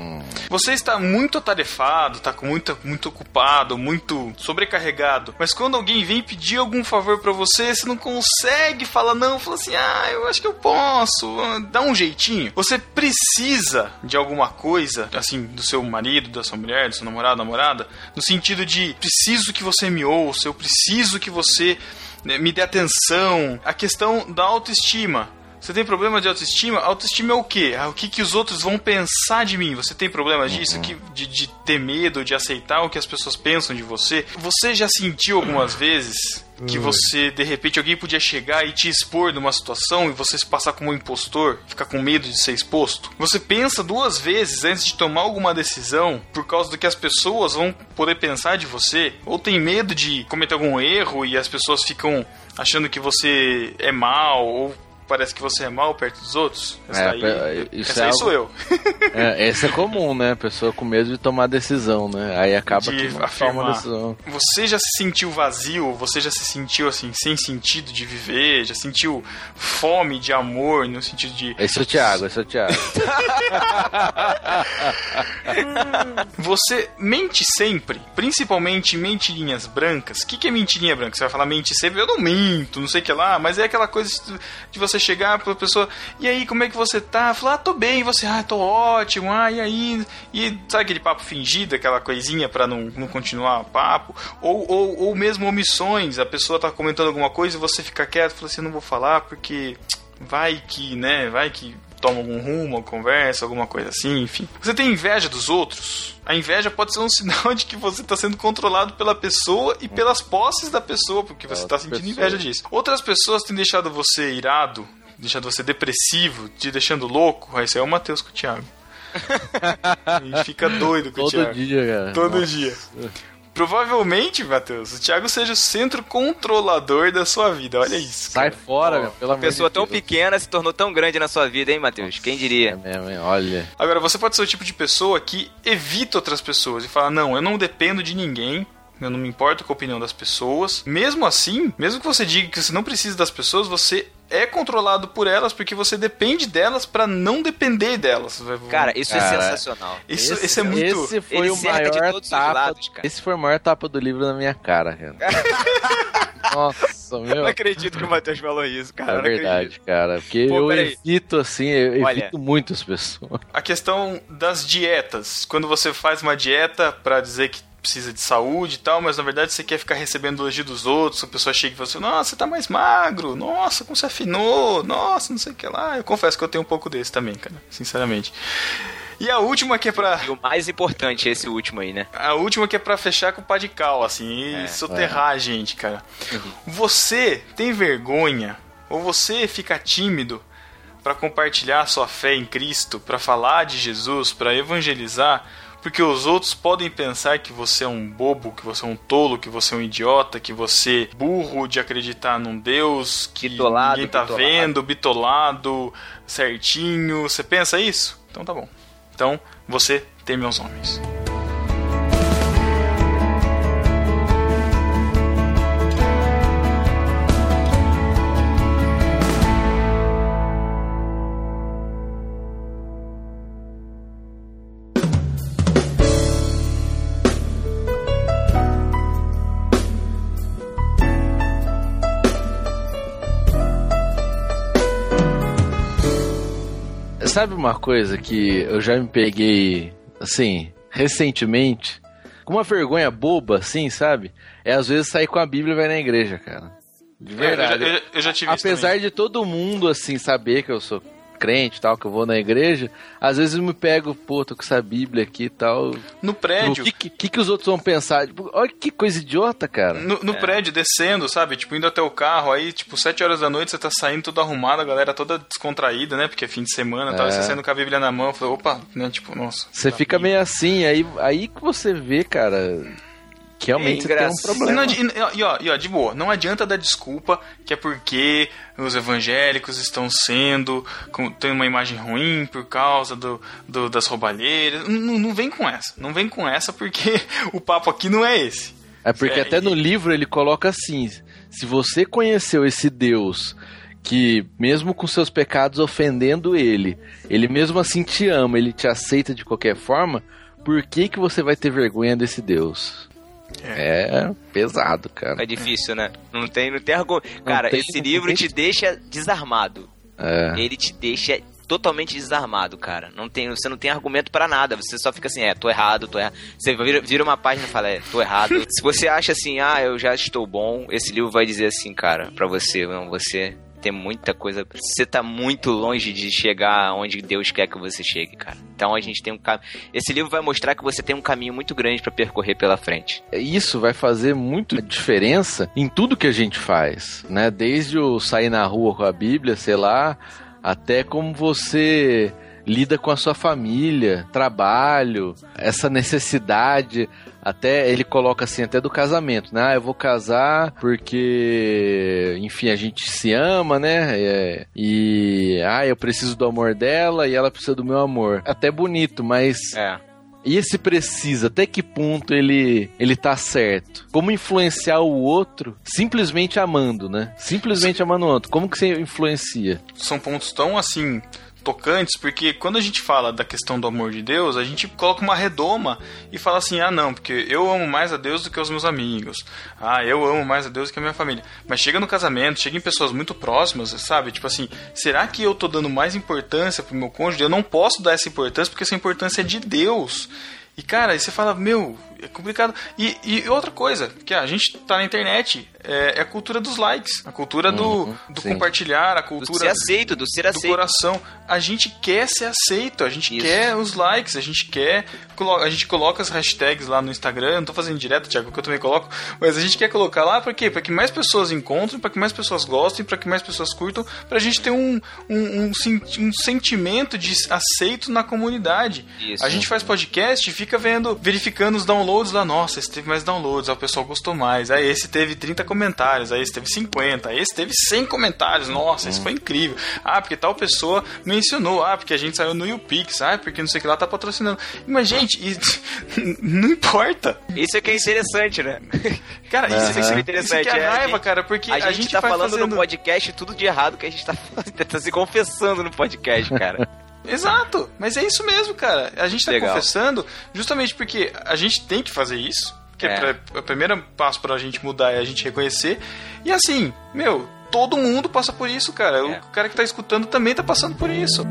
Speaker 3: Você está muito atarefado, está com muita, muito ocupado, muito sobrecarregado, mas quando alguém vem pedir algum favor pra você, você não consegue falar não, fala assim: "Ah, eu acho que eu posso". Dá um jeitinho. Você precisa de alguma coisa, assim, do seu marido, da sua mulher, do seu namorado, namorada, no sentido de preciso que você me ouça, eu preciso que você me dê atenção. A questão da autoestima. Você tem problema de autoestima? Autoestima é o quê? Ah, o que, que os outros vão pensar de mim? Você tem problema disso? Que, de, de ter medo, de aceitar o que as pessoas pensam de você? Você já sentiu algumas vezes que você, de repente, alguém podia chegar e te expor numa situação e você se passar como um impostor, ficar com medo de ser exposto? Você pensa duas vezes antes de tomar alguma decisão por causa do que as pessoas vão poder pensar de você? Ou tem medo de cometer algum erro e as pessoas ficam achando que você é mal ou parece que você é mal perto dos outros? Essa,
Speaker 2: É,
Speaker 3: aí,
Speaker 2: pe- isso
Speaker 3: essa
Speaker 2: é
Speaker 3: aí
Speaker 2: algo-
Speaker 3: sou eu.
Speaker 2: É, esse é comum, né? A pessoa com medo de tomar decisão, né? Aí acaba
Speaker 3: De
Speaker 2: que
Speaker 3: afirmar.
Speaker 2: decisão.
Speaker 3: Você já se sentiu vazio? Você já se sentiu assim, sem sentido de viver? Já sentiu fome de amor no sentido de.
Speaker 2: Esse é o Thiago, esse é o Thiago.
Speaker 3: Você mente sempre, principalmente mentirinhas brancas. O que, que é mentirinha branca? Você vai falar mente sempre? Eu não minto, não sei o que lá, mas é aquela coisa de você chegar pra pessoa, e aí, como é que você tá? Falar, ah, tô bem, e você, ah, tô ótimo, ah, e aí? E sabe aquele papo fingido, aquela coisinha pra não, não continuar o papo? Ou, ou, ou mesmo omissões, a pessoa tá comentando alguma coisa e você fica quieto, fala assim, não vou falar porque vai que, né, vai que toma algum rumo, uma conversa, alguma coisa assim, enfim. Você tem inveja dos outros? A inveja pode ser um sinal de que você está sendo controlado pela pessoa e pelas posses da pessoa, porque você está sentindo
Speaker 2: pessoa.
Speaker 3: inveja disso. Outras pessoas têm deixado você irado, deixado você depressivo, te deixando louco. Aí Esse é o Matheus com o Thiago. e fica doido com o
Speaker 2: Todo
Speaker 3: Thiago.
Speaker 2: dia, cara.
Speaker 3: Todo
Speaker 2: Nossa.
Speaker 3: dia. Provavelmente, Matheus, o Thiago seja o centro controlador da sua vida. Olha isso.
Speaker 2: Sai
Speaker 3: cara.
Speaker 2: fora,
Speaker 3: Ó,
Speaker 2: meu, pelo amor
Speaker 1: Pessoa
Speaker 2: de
Speaker 1: tão
Speaker 2: Deus.
Speaker 1: pequena se tornou tão grande na sua vida, hein, Matheus? Quem
Speaker 2: É
Speaker 1: diria?
Speaker 2: mesmo, hein? Olha.
Speaker 3: Agora, você pode ser o tipo de pessoa que evita outras pessoas e fala: Não, eu não dependo de ninguém. Eu não me importo com a opinião das pessoas. Mesmo assim, mesmo que você diga que você não precisa das pessoas, você é controlado por elas porque você depende delas pra não depender delas.
Speaker 1: Cara, isso é
Speaker 2: Cara,
Speaker 1: sensacional.
Speaker 3: isso, esse é muito.
Speaker 2: Esse foi
Speaker 1: Ele
Speaker 2: o maior tapa.
Speaker 1: lados, cara.
Speaker 2: Esse foi o maior tapa do livro na minha cara, cara. Nossa,
Speaker 1: Eu
Speaker 2: meu.
Speaker 1: não acredito que o Matheus falou isso, cara.
Speaker 2: É
Speaker 1: eu
Speaker 2: verdade, cara. Porque
Speaker 1: Pô,
Speaker 2: eu
Speaker 1: peraí.
Speaker 2: evito, assim, eu
Speaker 1: Olha.
Speaker 2: evito muito as pessoas.
Speaker 3: A questão das dietas. Quando você faz uma dieta pra dizer que precisa de saúde e tal, mas na verdade você quer ficar recebendo elogio dos outros, a pessoa chega e fala assim, nossa, você tá mais magro, nossa, como você afinou, nossa, não sei o que lá. Eu confesso que eu tenho um pouco desse também, cara, sinceramente. E a última que é pra.
Speaker 1: E o mais importante, esse último aí, né?
Speaker 3: A última que é pra fechar com o pá de cal, assim, e
Speaker 1: É,
Speaker 3: soterrar a gente, cara. Você tem vergonha ou você fica tímido pra compartilhar sua fé em Cristo, pra falar de Jesus, pra evangelizar, porque os outros podem pensar que você é um bobo, que você é um tolo, que você é um idiota, que você é burro de acreditar num Deus que
Speaker 1: Bitolado,
Speaker 3: ninguém tá
Speaker 1: bitolado.
Speaker 3: vendo, bitolado, certinho. Você pensa isso? Então tá bom. Então você tem meus homens.
Speaker 2: Sabe uma coisa que eu já me peguei, assim, recentemente? Com uma vergonha boba, assim, sabe? É às vezes sair com a Bíblia e vai na igreja, cara. De verdade.
Speaker 3: É, eu, já, eu- eu já tive
Speaker 2: Apesar de todo mundo, assim, saber que eu sou crente e tal, que eu vou na igreja, às vezes eu me pego, pô, tô com essa Bíblia aqui e tal.
Speaker 3: No
Speaker 2: O
Speaker 3: prédio,
Speaker 2: que, que, que os outros vão pensar? Tipo, olha que coisa idiota, cara.
Speaker 3: no, no prédio, descendo, sabe? Tipo, indo até o carro, aí, tipo, sete horas da noite, você tá saindo tudo arrumado, a galera toda descontraída, né? Porque é fim de semana e tal,
Speaker 2: É.
Speaker 3: e você saindo com a Bíblia na mão, falei, opa, né? Tipo, nossa.
Speaker 2: Você
Speaker 3: tá
Speaker 2: fica
Speaker 3: bem.
Speaker 2: meio assim, aí, aí que você vê, cara, que realmente
Speaker 1: É
Speaker 2: tem um.
Speaker 3: E,
Speaker 2: problema.
Speaker 3: e, e, ó, e ó, de boa, não adianta dar desculpa que é porque os evangélicos estão sendo. com- tem uma imagem ruim por causa do, do- das roubalheiras. Não, não- não vem com essa. Não vem com essa porque o papo aqui não é esse.
Speaker 2: É porque
Speaker 3: É,
Speaker 2: até
Speaker 3: e-
Speaker 2: no livro ele coloca assim: se você conheceu esse Deus que, mesmo com seus pecados ofendendo ele, ele mesmo assim te ama, ele te aceita de qualquer forma, por que, que você vai ter vergonha desse Deus? É, pesado, cara.
Speaker 1: É difícil, né? Não tem, não tem argumento. Cara,
Speaker 2: tem-
Speaker 1: esse livro
Speaker 2: tem-
Speaker 1: te deixa desarmado.
Speaker 2: É.
Speaker 1: Ele te deixa totalmente desarmado, cara. Não tem, você não tem argumento pra nada. Você só fica assim, é, tô errado, tô errado. Você vira, vira uma página e fala, é, tô errado. Se você acha assim, ah, eu já estou bom, esse livro vai dizer assim, cara, pra você, não, você tem muita coisa. Você tá muito longe de chegar onde Deus quer que você chegue, cara. Então a gente tem um caminho. Esse livro vai mostrar que você tem um caminho muito grande pra percorrer pela frente.
Speaker 2: Isso vai fazer muito diferença em tudo que a gente faz, né? Desde o sair na rua com a Bíblia, sei lá, até como você lida com a sua família, trabalho, essa necessidade. Até ele coloca assim, até do casamento, né? Ah, eu vou casar porque, enfim, a gente se ama, né? É, e, ah, eu preciso do amor dela e ela precisa do meu amor. Até bonito, mas
Speaker 1: É.
Speaker 2: e esse precisa, até que ponto ele, ele tá certo? Como influenciar o outro simplesmente amando, né? Simplesmente amando o outro. Como que você influencia?
Speaker 3: São pontos tão assim tocantes, porque quando a gente fala da questão do amor de Deus, a gente coloca uma redoma e fala assim: ah, não, porque eu amo mais a Deus do que os meus amigos. Ah, eu amo mais a Deus do que a minha família. Mas chega no casamento, chega em pessoas muito próximas, sabe? Tipo assim, será que eu tô dando mais importância pro meu cônjuge? Eu não posso dar essa importância porque essa importância é de Deus. E cara, aí você fala, meu, é complicado. E, e outra coisa, que a gente tá na internet, é, é a cultura dos likes, a cultura do,
Speaker 2: Uhum,
Speaker 3: do compartilhar, a
Speaker 1: Do
Speaker 3: cultura
Speaker 1: ser aceito, do ser
Speaker 3: do
Speaker 1: aceito.
Speaker 3: coração. A gente quer ser aceito, a gente
Speaker 1: Isso.
Speaker 3: quer os likes, a gente quer. A gente coloca as hashtags lá no Instagram. Não tô fazendo direto, Thiago, que eu também coloco. Mas a gente quer colocar lá pra quê? Pra que mais pessoas encontrem, pra que mais pessoas gostem, pra que mais pessoas curtam, pra gente ter um, um, um, um sentimento de aceito na comunidade.
Speaker 1: Isso.
Speaker 3: A gente faz podcast e fica vendo, verificando os downloads lá. Nossa, esse teve mais downloads, aí o pessoal gostou mais. Aí esse teve 30 comentários, aí esse teve 50, aí esse teve 100 comentários. Nossa, isso foi incrível. Ah, porque tal pessoa mencionou. Ah, porque a gente saiu no YouPix. Ah, porque não sei o que lá tá patrocinando. Mas, gente, isso- não importa.
Speaker 1: Isso é que é interessante, né?
Speaker 3: Cara, isso,
Speaker 2: Aham.
Speaker 3: isso,
Speaker 1: Isso é
Speaker 3: isso
Speaker 1: interessante.
Speaker 3: que é
Speaker 1: é, a
Speaker 3: raiva,
Speaker 1: gente-
Speaker 3: cara, porque
Speaker 1: a,
Speaker 3: a,
Speaker 1: gente, tá falando
Speaker 3: fazendo...
Speaker 1: no podcast tudo de errado que a gente tá, tá se confessando no podcast, cara.
Speaker 3: Exato, mas é isso mesmo, cara. A gente tá
Speaker 1: Legal.
Speaker 3: confessando justamente porque a gente tem que fazer isso. Que é.
Speaker 1: É.
Speaker 3: pra- o primeiro passo pra gente mudar é a gente reconhecer. E assim, meu, todo mundo passa por isso, cara.
Speaker 1: É.
Speaker 3: O cara que tá escutando também tá passando por isso.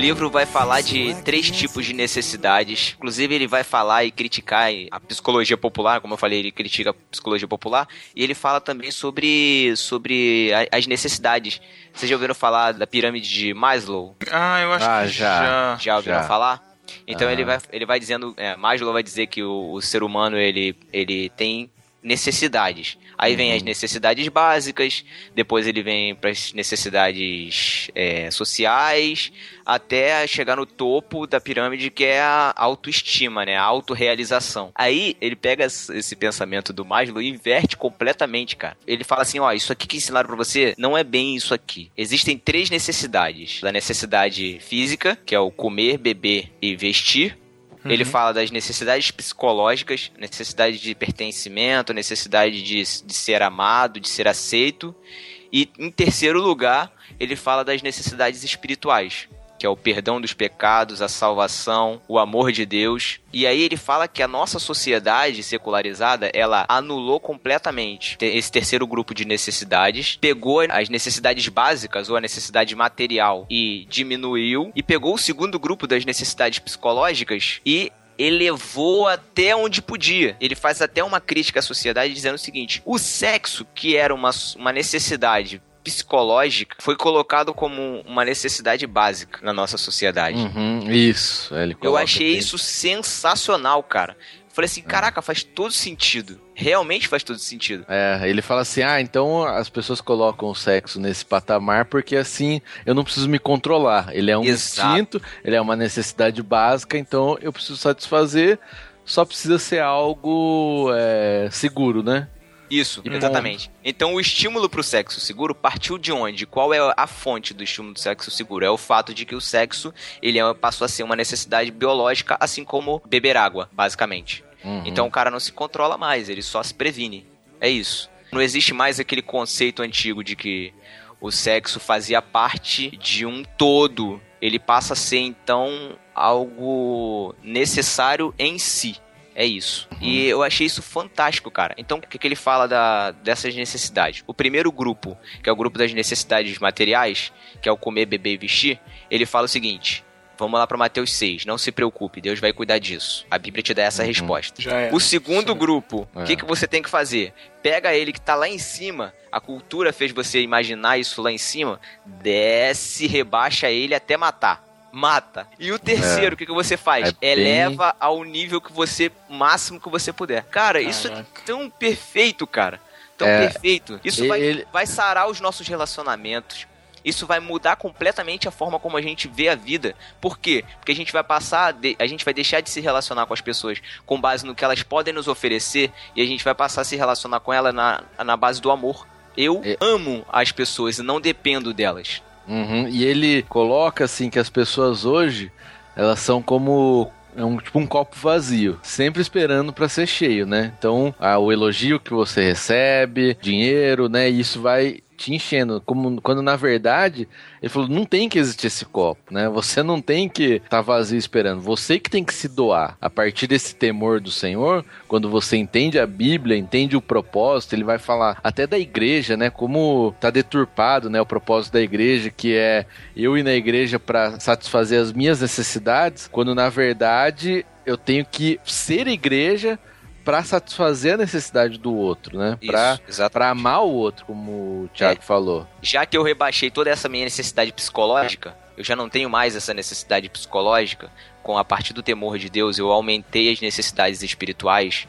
Speaker 1: Livro vai falar de três tipos de necessidades. Inclusive, ele vai falar e criticar a psicologia popular, como eu falei, ele critica a psicologia popular. E ele fala também sobre, sobre as necessidades. Vocês já ouviram falar da pirâmide de Maslow?
Speaker 3: Ah, eu acho
Speaker 2: Ah,
Speaker 3: que
Speaker 2: já.
Speaker 3: já.
Speaker 1: Já ouviram
Speaker 2: Já.
Speaker 1: falar? Então
Speaker 2: Ah.
Speaker 1: ele, vai, ele vai dizendo, é, Maslow vai dizer que o, o ser humano ele, ele tem necessidades. Aí vem as necessidades básicas, depois ele vem para as necessidades é, sociais, até chegar no topo da pirâmide que é a autoestima, né? A autorrealização. Aí ele pega esse pensamento do Maslow e inverte completamente, cara. Ele fala assim, ó, isso aqui que ensinaram pra você não é bem isso aqui. Existem três necessidades. Da necessidade física, que é o comer, beber e vestir. Ele fala das necessidades psicológicas, necessidade de pertencimento, necessidade de, de ser amado, de ser aceito. E em terceiro lugar, ele fala das necessidades espirituais, que é o perdão dos pecados, a salvação, o amor de Deus. E aí ele fala que a nossa sociedade secularizada, ela anulou completamente te- esse terceiro grupo de necessidades, pegou as necessidades básicas ou a necessidade material e diminuiu, e pegou o segundo grupo das necessidades psicológicas e elevou até onde podia. Ele faz até uma crítica à sociedade dizendo o seguinte: o sexo, que era uma, uma necessidade psicológica, foi colocado como uma necessidade básica na nossa sociedade.
Speaker 2: Uhum, isso. Ele
Speaker 1: Eu achei isso sensacional, cara. Falei assim, caraca, faz todo sentido. Realmente faz todo sentido.
Speaker 2: É, ele fala assim: ah, então as pessoas colocam o sexo nesse patamar porque assim eu não preciso me controlar. Ele é um
Speaker 1: Exato.
Speaker 2: instinto, ele é uma necessidade básica, então eu preciso satisfazer. Só precisa ser algo é, seguro, né?
Speaker 1: Isso,
Speaker 2: E
Speaker 1: exatamente. Então o estímulo pro sexo seguro partiu de onde? Qual é a fonte do estímulo do sexo seguro? É o fato de que o sexo ele é- passou a ser uma necessidade biológica, assim como beber água, basicamente.
Speaker 2: Uhum.
Speaker 1: Então o cara não se controla mais, ele só se previne. É isso. Não existe mais aquele conceito antigo de que o sexo fazia parte de um todo. Ele passa a ser então algo necessário em si. É isso. E eu achei isso fantástico, cara. Então, o que, que ele fala da, dessas necessidades? O primeiro grupo, que é o grupo das necessidades materiais, que é o comer, beber e vestir, ele fala o seguinte: vamos lá para Mateus 6, não se preocupe, Deus vai cuidar disso. A Bíblia te dá essa resposta.
Speaker 3: Já é.
Speaker 1: O segundo grupo, o
Speaker 2: É.
Speaker 1: que, que você tem que fazer? Pega ele que tá lá em cima, a cultura fez você imaginar isso lá em cima, desce, rebaixa ele até matar. Mata. E o terceiro, o que, que você faz?
Speaker 2: É bem-
Speaker 1: Eleva ao nível que você, máximo que você puder. Cara, isso é
Speaker 3: Caraca.
Speaker 1: tão perfeito, cara. Tão
Speaker 2: É.
Speaker 1: perfeito. Isso vai,
Speaker 2: Ele-
Speaker 1: vai sarar os nossos relacionamentos. Isso vai mudar completamente a forma como a gente vê a vida. Por quê? Porque a gente vai passar, a de- a gente vai deixar de se relacionar com as pessoas com base no que elas podem nos oferecer e a gente vai passar a se relacionar com elas na, na base do amor. Eu
Speaker 2: É.
Speaker 1: amo as pessoas e não dependo delas.
Speaker 2: Uhum, E ele coloca assim que as pessoas hoje elas são como é um tipo um copo vazio, sempre esperando para ser cheio, né? Então, ah, o elogio que você recebe, dinheiro, né? Isso vai te enchendo, como quando na verdade ele falou não tem que existir esse copo, né? Você não tem que estar tá vazio esperando, você que tem que se doar. A partir desse temor do Senhor, quando você entende a Bíblia, entende o propósito, ele vai falar até da igreja, né? Como tá deturpado, né? O propósito da igreja, que é eu ir na igreja para satisfazer as minhas necessidades, quando na verdade eu tenho que ser igreja para satisfazer a necessidade do outro, né? Pra,
Speaker 1: Isso, exatamente.
Speaker 2: pra amar o outro, como o Thiago
Speaker 1: É.
Speaker 2: falou.
Speaker 1: já que eu rebaixei toda essa minha necessidade psicológica, eu já não tenho mais essa necessidade psicológica, com a partir do temor de Deus, eu aumentei as necessidades espirituais,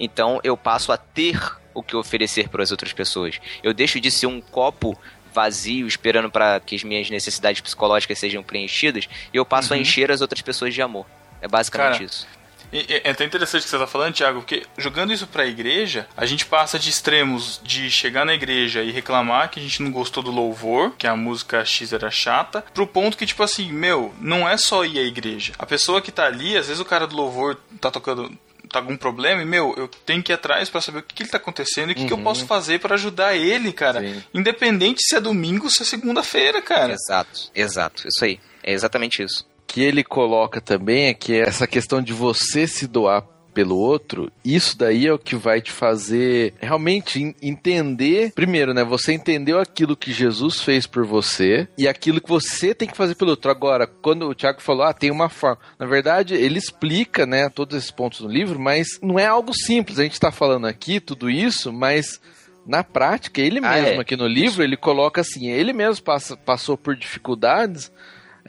Speaker 1: então eu passo a ter o que oferecer para as outras pessoas. Eu deixo de ser um copo vazio esperando para que as minhas necessidades psicológicas sejam preenchidas e eu passo a encher as outras pessoas de amor. É basicamente
Speaker 3: Cara,
Speaker 1: isso.
Speaker 3: É até interessante o que você tá falando, Thiago, porque jogando isso pra igreja, a gente passa de extremos de chegar na igreja e reclamar que a gente não gostou do louvor, que a música X era chata, pro ponto que, tipo assim, meu, não é só ir à igreja. A pessoa que tá ali, às vezes o cara do louvor tá tocando. Tá algum problema e, meu, eu tenho que ir atrás pra saber o que, que ele tá acontecendo e o que, que eu posso fazer pra ajudar ele, cara.
Speaker 2: Sim.
Speaker 3: Independente se é domingo ou se é segunda-feira, cara.
Speaker 1: Exato, exato, isso aí. É exatamente isso.
Speaker 2: Que ele coloca também é que essa questão de você se doar pelo outro, isso daí é o que vai te fazer realmente en- entender, primeiro, né, você entendeu aquilo que Jesus fez por você e aquilo que você tem que fazer pelo outro. Agora, quando o Tiago falou, ah, tem uma forma. Na verdade, ele explica, né, todos esses pontos no livro, mas não é algo simples. A gente tá falando aqui tudo isso, mas na prática, ele
Speaker 1: Ah,
Speaker 2: mesmo
Speaker 1: é.
Speaker 2: aqui no livro, ele coloca assim, ele mesmo passa, passou por dificuldades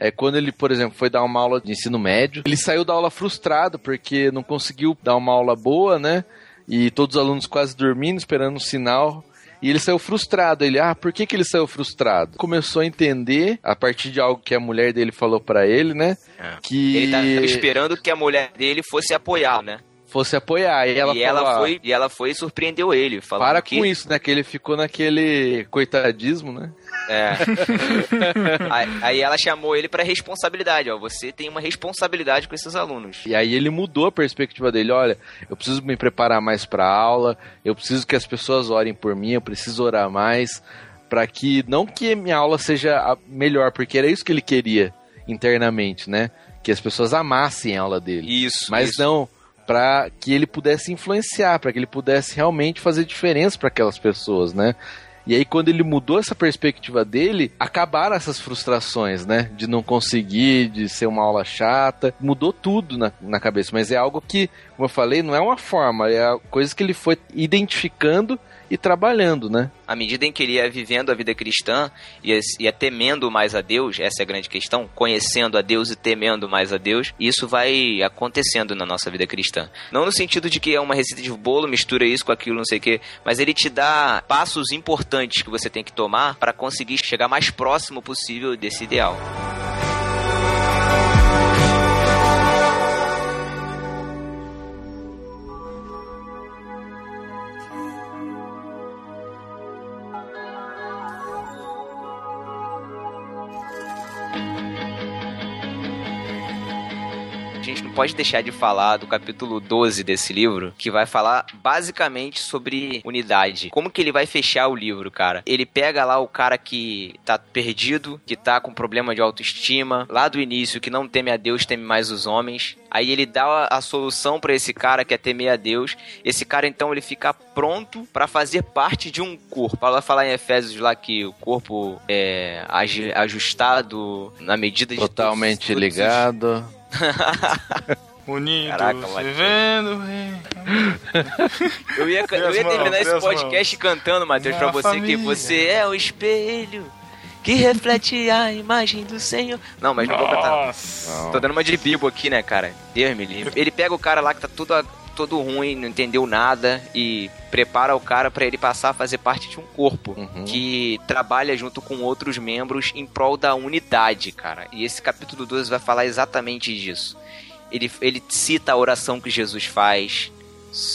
Speaker 2: é, quando ele, por exemplo, foi dar uma aula de ensino médio, ele saiu da aula frustrado porque não conseguiu dar uma aula boa, né? E todos os alunos quase dormindo, esperando um sinal. E ele saiu frustrado. Ele, ah, por que, que ele saiu frustrado? Começou a entender, a partir de algo que a mulher dele falou pra ele, né?
Speaker 1: É.
Speaker 2: Que
Speaker 1: Ele tá esperando que a mulher dele fosse apoiar, né?
Speaker 2: Fosse apoiar. E ela
Speaker 1: e
Speaker 2: falou,
Speaker 1: ela foi e ela foi e surpreendeu ele,
Speaker 2: para
Speaker 1: que
Speaker 2: com isso, né? Que ele ficou naquele coitadismo, né?
Speaker 1: É. aí, aí ela chamou ele pra responsabilidade, ó. Você tem uma responsabilidade com esses alunos.
Speaker 2: E aí ele mudou a perspectiva dele. Olha, eu preciso me preparar mais para aula, eu preciso que as pessoas orem por mim, eu preciso orar mais para que não que minha aula seja a melhor, porque era isso que ele queria internamente, né? Que as pessoas amassem a aula dele.
Speaker 1: Isso.
Speaker 2: Mas
Speaker 1: isso.
Speaker 2: não para que ele pudesse influenciar, para que ele pudesse realmente fazer diferença para aquelas pessoas, né? E aí, quando ele mudou essa perspectiva dele, acabaram essas frustrações, né? De não conseguir, de ser uma aula chata. Mudou tudo na, na cabeça. Mas é algo que, como eu falei, não é uma forma, é a coisa que ele foi identificando e trabalhando, né?
Speaker 1: À medida em que ele ia vivendo a vida cristã e ia, ia temendo mais a Deus, essa é a grande questão, conhecendo a Deus e temendo mais a Deus, isso vai acontecendo na nossa vida cristã. Não no sentido de que é uma receita de bolo, mistura isso com aquilo, não sei o quê, mas ele te dá passos importantes que você tem que tomar para conseguir chegar mais próximo possível desse ideal. Pode deixar de falar do capítulo 12 desse livro, que vai falar basicamente sobre unidade. Como que ele vai fechar o livro, cara? Ele pega lá o cara que tá perdido, que tá com problema de autoestima, lá do início, que não teme a Deus, teme mais os homens. Aí ele dá a, solução pra esse cara que é temer a Deus. Esse cara então ele fica pronto pra fazer parte de um corpo. Ela fala em Efésios lá que o corpo é ajustado na medida de
Speaker 2: Totalmente
Speaker 1: todos- todos os-
Speaker 2: ligado.
Speaker 3: Unidos,
Speaker 1: Caraca,
Speaker 3: vivendo.
Speaker 1: Eu ia, eu ia terminar esse podcast cantando, Matheus, pra você que
Speaker 3: família.
Speaker 1: você é o espelho que reflete a imagem do Senhor. Não, mas não vou cantar. não.
Speaker 3: Nossa.
Speaker 1: Tô dando uma de Bibo aqui, né, cara? Deus me livre. Ele pega o cara lá que tá tudo, todo ruim, não entendeu nada e prepara o cara pra ele passar a fazer parte de um corpo
Speaker 2: Uhum.
Speaker 1: que trabalha junto com outros membros em prol da unidade, cara. E esse capítulo 12 vai falar exatamente disso. Ele, ele cita a oração que Jesus faz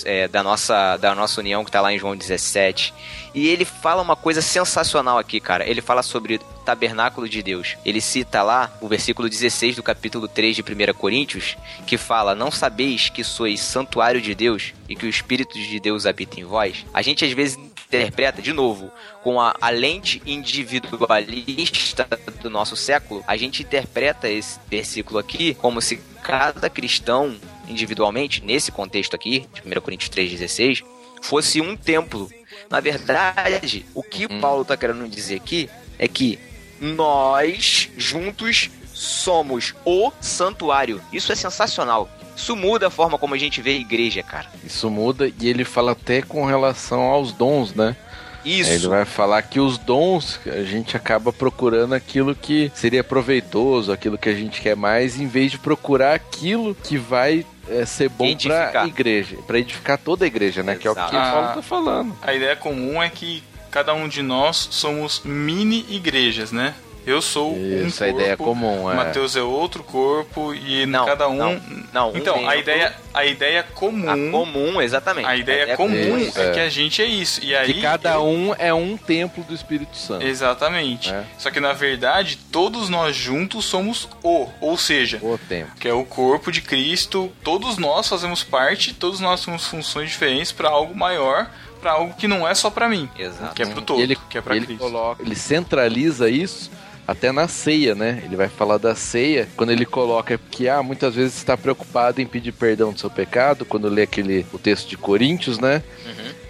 Speaker 1: é, da, nossa, da nossa união, que tá lá em João 17. E ele fala uma coisa sensacional aqui, cara. Ele fala sobre tabernáculo de Deus. Ele cita lá o versículo 16 do capítulo 3 de 1 Coríntios, que fala: Não sabeis que sois santuário de Deus e que o Espírito de Deus habita em vós? A gente às vezes interpreta, de novo, com a, a lente individualista do nosso século, a gente interpreta esse versículo aqui como se cada cristão individualmente, nesse contexto aqui, de 1 Coríntios 3,16, fosse um templo. Na verdade, o que
Speaker 2: Hum.
Speaker 1: Paulo está querendo dizer aqui é que nós, juntos, somos o santuário. Isso é sensacional. Isso muda a forma como a gente vê a igreja, cara.
Speaker 2: Isso muda e ele fala até com relação aos dons, né?
Speaker 1: Isso.
Speaker 2: Ele vai falar que os dons a gente acaba procurando aquilo que seria proveitoso, aquilo que a gente quer mais, em vez de procurar aquilo que vai é, ser bom
Speaker 1: Edificar.
Speaker 2: pra igreja, pra edificar toda a igreja, né? Que é o que o
Speaker 1: Exato.
Speaker 2: Paulo tá falando.
Speaker 3: A ideia comum é que cada um de nós somos mini igrejas, né? Eu sou um
Speaker 2: Isso, a
Speaker 3: corpo,
Speaker 2: ideia comum, é.
Speaker 3: Matheus é outro corpo e
Speaker 1: Não,
Speaker 3: cada um.
Speaker 1: não, não, um
Speaker 3: então, a
Speaker 1: exemplo-
Speaker 3: ideia, a ideia comum,
Speaker 1: A comum, exatamente.
Speaker 3: a ideia
Speaker 1: é
Speaker 3: comum
Speaker 2: Isso,
Speaker 3: é.
Speaker 2: é.
Speaker 3: que a gente é isso. E aí
Speaker 2: que cada
Speaker 3: eu-
Speaker 2: um é um templo do Espírito Santo.
Speaker 3: Exatamente.
Speaker 2: É.
Speaker 3: Só que na verdade, todos nós juntos somos o, ou seja,
Speaker 2: O templo.
Speaker 3: que é o corpo de Cristo. Todos nós fazemos parte, todos nós temos funções diferentes para algo maior, para algo que não é só para mim,
Speaker 1: Exato.
Speaker 3: que é pro todo,
Speaker 2: E ele,
Speaker 3: que é para
Speaker 2: ele
Speaker 3: Cristo.
Speaker 2: coloca, ele centraliza isso até na ceia, né? Ele vai falar da ceia, quando ele coloca que ah, muitas vezes está preocupado em pedir perdão do seu pecado, quando lê aquele o texto de Coríntios, né?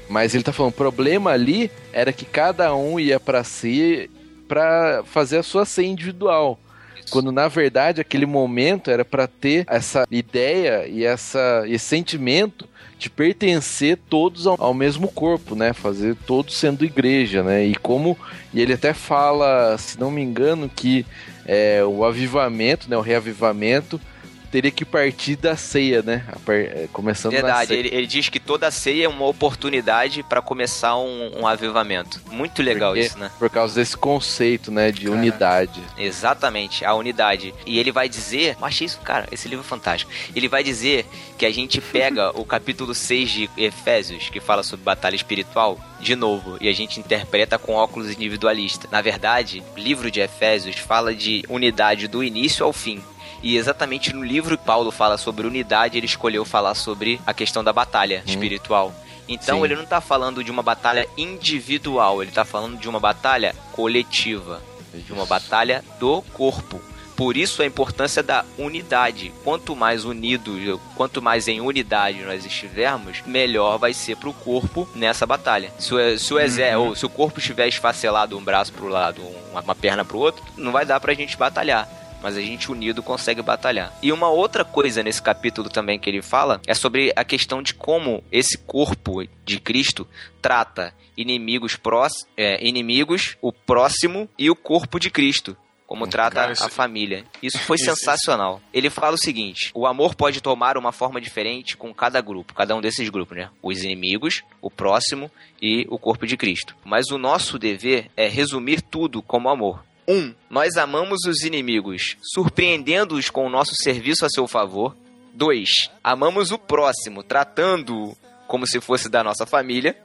Speaker 2: Mas ele tá falando, o problema ali era que cada um ia pra ceia para fazer a sua ceia individual. Quando na verdade aquele momento era para ter essa ideia e essa, esse sentimento de pertencer todos ao, ao mesmo corpo, né? Fazer todos sendo igreja, né? E como e ele até fala, se não me engano, que é, o avivamento, né? O reavivamento teria que partir da ceia, né? É, Começando na
Speaker 1: Verdade,
Speaker 2: ceia.
Speaker 1: ele, ele diz que toda ceia é uma oportunidade para começar um, um avivamento. Muito legal
Speaker 2: Porque-
Speaker 1: isso, né?
Speaker 2: Por causa desse conceito, né? De unidade.
Speaker 1: Exatamente, a unidade. E ele vai dizer, eu achei isso, cara, esse livro é fantástico. Ele vai dizer que a gente pega o capítulo 6 de Efésios, que fala sobre batalha espiritual, de novo, e a gente interpreta com óculos individualista. Na verdade, o livro de Efésios fala de unidade do início ao fim. E exatamente no livro que Paulo fala sobre unidade, ele escolheu falar sobre a questão da batalha espiritual. Então
Speaker 2: Sim.
Speaker 1: ele não tá falando de uma batalha individual, ele tá falando de uma batalha coletiva de uma batalha do corpo. Por isso a importância da unidade. Quanto mais unidos, quanto mais em unidade nós estivermos, melhor vai ser pro corpo nessa batalha. Se o, se o exé, ou se o corpo estiver esfacelado, um braço pro lado, uma, uma perna pro outro, não vai dar pra gente batalhar. Mas a gente unido consegue batalhar. E uma outra coisa nesse capítulo também que ele fala é sobre a questão de como esse corpo de Cristo trata inimigos prós, é, inimigos, o próximo e o corpo de Cristo. Como trata
Speaker 3: Cara, isso-
Speaker 1: a família. Isso foi
Speaker 3: Isso-
Speaker 1: sensacional. Ele fala o seguinte: o amor pode tomar uma forma diferente com cada grupo, cada um desses grupos, né? Os inimigos, o próximo e o corpo de Cristo. Mas o nosso dever é resumir tudo como amor. 1. Um, nós amamos os inimigos, surpreendendo-os com o nosso serviço a seu favor. 2. Amamos o próximo, tratando-o como se fosse da nossa família.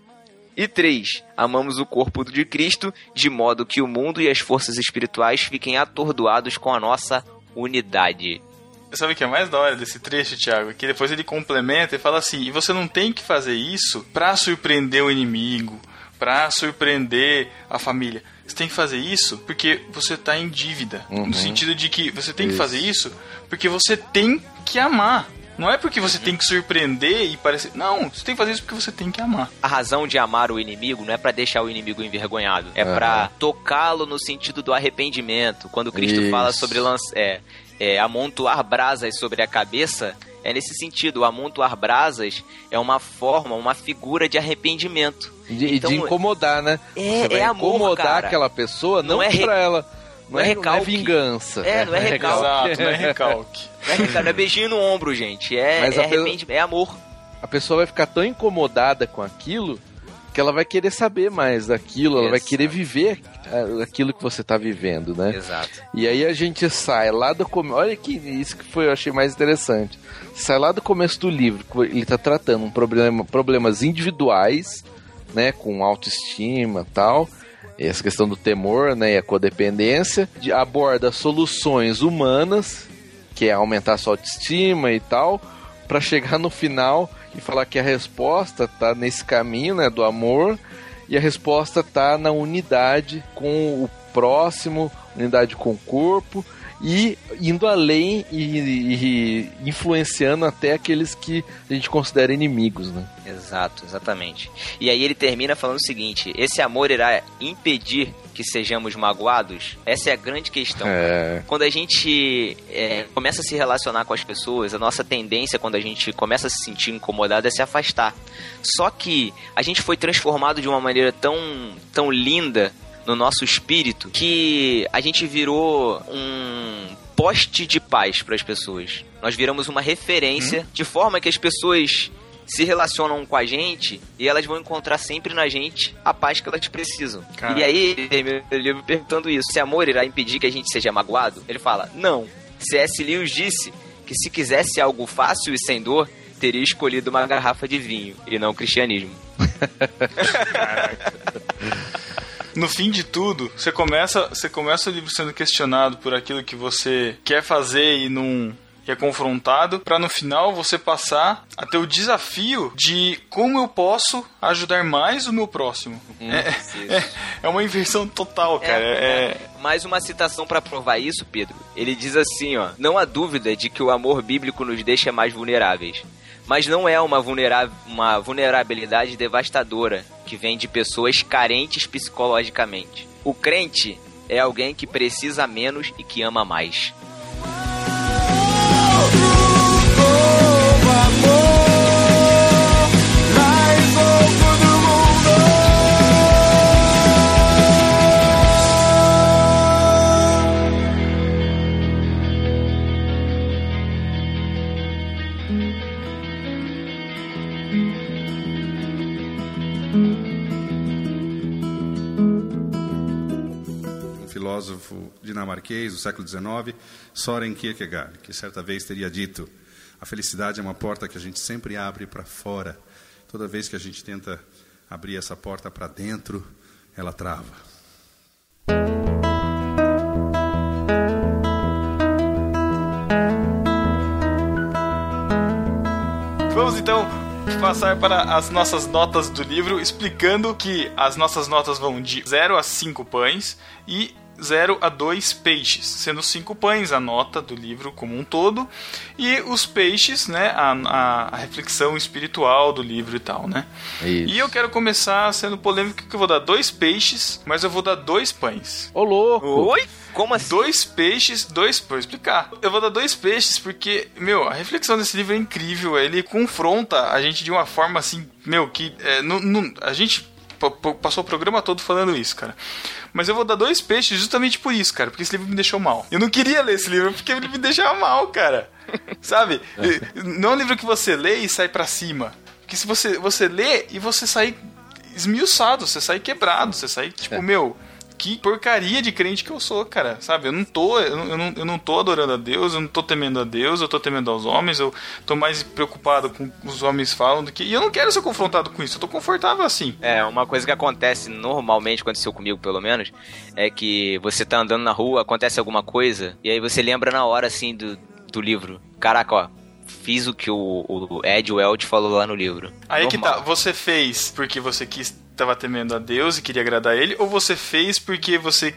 Speaker 1: E 3. Amamos o corpo de Cristo, de modo que o mundo e as forças espirituais fiquem atordoados com a nossa unidade.
Speaker 3: Sabe o que é mais da hora desse trecho, Thiago? Que depois ele complementa e fala assim: e você não tem que fazer isso pra surpreender o inimigo, pra surpreender a família. Você tem que fazer isso porque você tá em dívida.
Speaker 2: Uhum.
Speaker 3: No sentido de que você tem que
Speaker 2: Isso.
Speaker 3: fazer isso porque você tem que amar. Não é porque você tem que surpreender e parecer. Não, você tem que fazer isso porque você tem que amar.
Speaker 1: A razão de amar o inimigo não é pra deixar o inimigo envergonhado, é
Speaker 2: Aham.
Speaker 1: pra tocá-lo no sentido do arrependimento. Quando Cristo
Speaker 2: Isso.
Speaker 1: fala sobre lanç- é, é, amontoar brasas sobre a cabeça, é nesse sentido. O amontoar brasas é uma forma, uma figura de arrependimento.
Speaker 2: De, e
Speaker 1: Então,
Speaker 2: de incomodar, né?
Speaker 1: é-
Speaker 2: Você vai
Speaker 1: é amor,
Speaker 2: incomodar
Speaker 1: cara.
Speaker 2: aquela pessoa, não,
Speaker 1: Não é re-
Speaker 2: pra ela.
Speaker 1: não é recalque.
Speaker 2: vingança.
Speaker 1: É, não é recalque.
Speaker 3: Exato, não é recalque.
Speaker 1: Não é, recado, não é beijinho no ombro, gente. É,
Speaker 2: Mas
Speaker 1: é
Speaker 2: a pe-
Speaker 1: arrependimento, é amor.
Speaker 2: A pessoa vai ficar tão incomodada com aquilo que ela vai querer saber mais daquilo, ela vai
Speaker 1: Exato.
Speaker 2: querer viver ah, aquilo que você tá vivendo, né?
Speaker 1: Exato.
Speaker 2: E aí a gente sai lá do começo. Olha que isso que foi, eu achei mais interessante. Sai lá do começo do livro, ele tá tratando um problema, problemas individuais, né, com autoestima, tal, essa questão do temor, né, e a codependência, de, aborda soluções humanas, que é aumentar a sua autoestima e tal, para chegar no final e falar que a resposta tá nesse caminho, né, do amor, e a resposta tá na unidade com o próximo, unidade com o corpo e indo além e, e influenciando até aqueles que a gente considera inimigos, né?
Speaker 1: Exato, exatamente. E aí ele termina falando o seguinte: esse amor irá impedir que sejamos magoados? Essa é a grande questão.
Speaker 2: É,
Speaker 1: Quando a gente é, começa a se relacionar com as pessoas, a nossa tendência quando a gente começa a se sentir incomodado é se afastar. Só que a gente foi transformado de uma maneira tão, tão linda no nosso espírito que a gente virou um poste de paz para as pessoas. Nós viramos uma referência de forma que as pessoas se relacionam com a gente e elas vão encontrar sempre na gente a paz que elas precisam.
Speaker 3: Caraca.
Speaker 1: E aí, ele livro perguntando isso: se amor irá impedir que a gente seja magoado? Ele fala: não. C.S. Lewis disse que se quisesse algo fácil e sem dor, teria escolhido uma garrafa de vinho e não o cristianismo.
Speaker 3: No fim de tudo, você começa, você começa o livro sendo questionado por aquilo que você quer fazer e não é confrontado, para no final você passar a ter o desafio de como eu posso ajudar mais o meu próximo. é,
Speaker 1: isso.
Speaker 3: é, é uma inversão total, cara. É,
Speaker 1: Mais uma citação pra provar isso, Pedro. Ele diz assim, ó: "Não há dúvida de que o amor bíblico nos deixa mais vulneráveis, mas não é uma, vulnera uma vulnerabilidade devastadora que vem de pessoas carentes psicologicamente. O crente é alguém que precisa menos e que ama mais."
Speaker 4: mais
Speaker 5: dinamarquês do século XIX, Soren Kierkegaard, que certa vez teria dito: a felicidade é uma porta que a gente sempre abre para fora. Toda vez que a gente tenta abrir essa porta para dentro, ela trava.
Speaker 3: Vamos então passar para as nossas notas do livro, explicando que as nossas notas vão de 0 a 5 pães e 0 a 2 peixes, sendo 5 pães a nota do livro como um todo, e os peixes, né, a, a, a reflexão espiritual do livro e tal, né?
Speaker 2: Isso.
Speaker 3: E eu quero começar sendo polêmico que eu vou dar dois peixes, mas eu vou dar dois pães.
Speaker 2: Ô, louco!
Speaker 1: Oi? Como assim?
Speaker 3: Dois peixes, dois. Vou explicar. Eu vou dar dois peixes porque, meu, a reflexão desse livro é incrível. Ele confronta a gente de uma forma assim, meu, que é, não, não- a gente pa- pa- passou o programa todo falando isso, cara. Mas eu vou dar dois peixes justamente por isso, cara, porque esse livro me deixou mal. Eu não queria ler esse livro porque ele me deixava mal, cara. Sabe? Não é um livro que você lê e sai pra cima. Porque se você, você lê e você sai esmiuçado, você sai quebrado, você sai tipo, meu, que porcaria de crente que eu sou, cara. Sabe? Eu não tô, eu não, eu não, eu não tô adorando a Deus, eu não tô temendo a Deus, eu tô temendo aos homens, eu tô mais preocupado com o que os homens falam do que. E eu não quero ser confrontado com isso, eu tô confortável assim.
Speaker 1: É, uma coisa que acontece normalmente, aconteceu comigo pelo menos, é que você tá andando na rua, acontece alguma coisa, e aí você lembra na hora, assim, do, do livro. Caraca, ó, fiz o que o, o Ed Welch falou lá no livro.
Speaker 3: Aí que tá,
Speaker 1: Normal.
Speaker 3: você fez porque você quis tava temendo a Deus e queria agradar ele, ou você fez porque você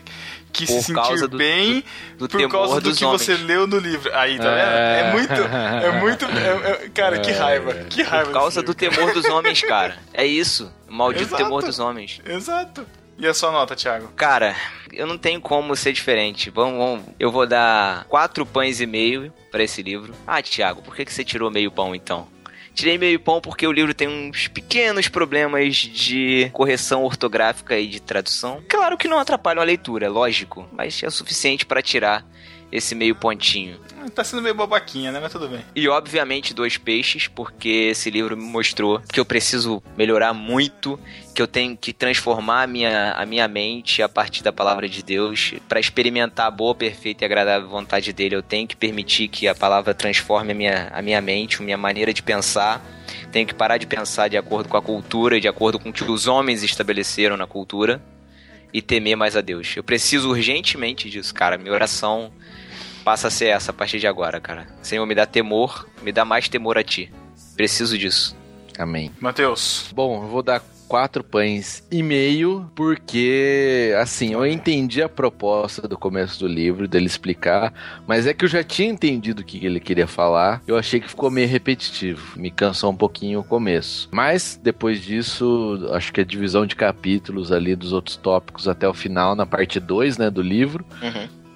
Speaker 3: quis
Speaker 1: Por
Speaker 3: se
Speaker 1: causa
Speaker 3: sentir
Speaker 1: do-
Speaker 3: bem
Speaker 1: do
Speaker 3: por
Speaker 1: temor
Speaker 3: causa do que
Speaker 1: homens.
Speaker 3: você leu no livro. Aí, tá vendo? É muito, é muito, é- é- cara, que raiva, que raiva.
Speaker 1: Por causa do
Speaker 3: desse livro.
Speaker 1: temor dos homens, cara. É isso. O maldito
Speaker 3: Exato.
Speaker 1: temor dos homens.
Speaker 3: Exato. E a sua nota, Thiago?
Speaker 1: Cara, eu não tenho como ser diferente. Vamos, vamos. Eu vou dar quatro pães e meio pra esse livro. Ah, Thiago, por que, que você tirou meio pão então? Tirei meio pão porque o livro tem uns pequenos problemas de correção ortográfica e de tradução. Claro que não atrapalham a leitura, lógico, mas é o suficiente pra tirar esse meio pontinho.
Speaker 3: Tá sendo meio babaquinha, né? Mas tudo bem.
Speaker 1: E obviamente dois peixes, porque esse livro me mostrou que eu preciso melhorar muito, que eu tenho que transformar a minha, a minha mente a partir da palavra de Deus. Para experimentar a boa, perfeita e agradável vontade dele, eu tenho que permitir que a palavra transforme a minha, a minha mente, a minha maneira de pensar. Tenho que parar de pensar de acordo com a cultura, de acordo com o que os homens estabeleceram na cultura e temer mais a Deus. Eu preciso urgentemente disso, cara. Minha oração passa a ser essa a partir de agora, cara. Senhor, me dá temor, me dá mais temor a ti. Preciso disso.
Speaker 2: Amém.
Speaker 3: Matheus.
Speaker 2: Bom, eu vou dar quatro pães e meio, porque, assim, eu entendi a proposta do começo do livro, dele explicar, mas é que eu já tinha entendido o que ele queria falar, eu achei que ficou meio repetitivo, me cansou um pouquinho o começo. Mas, depois disso, acho que a divisão de capítulos ali dos outros tópicos até o final, na parte 2, né, do livro,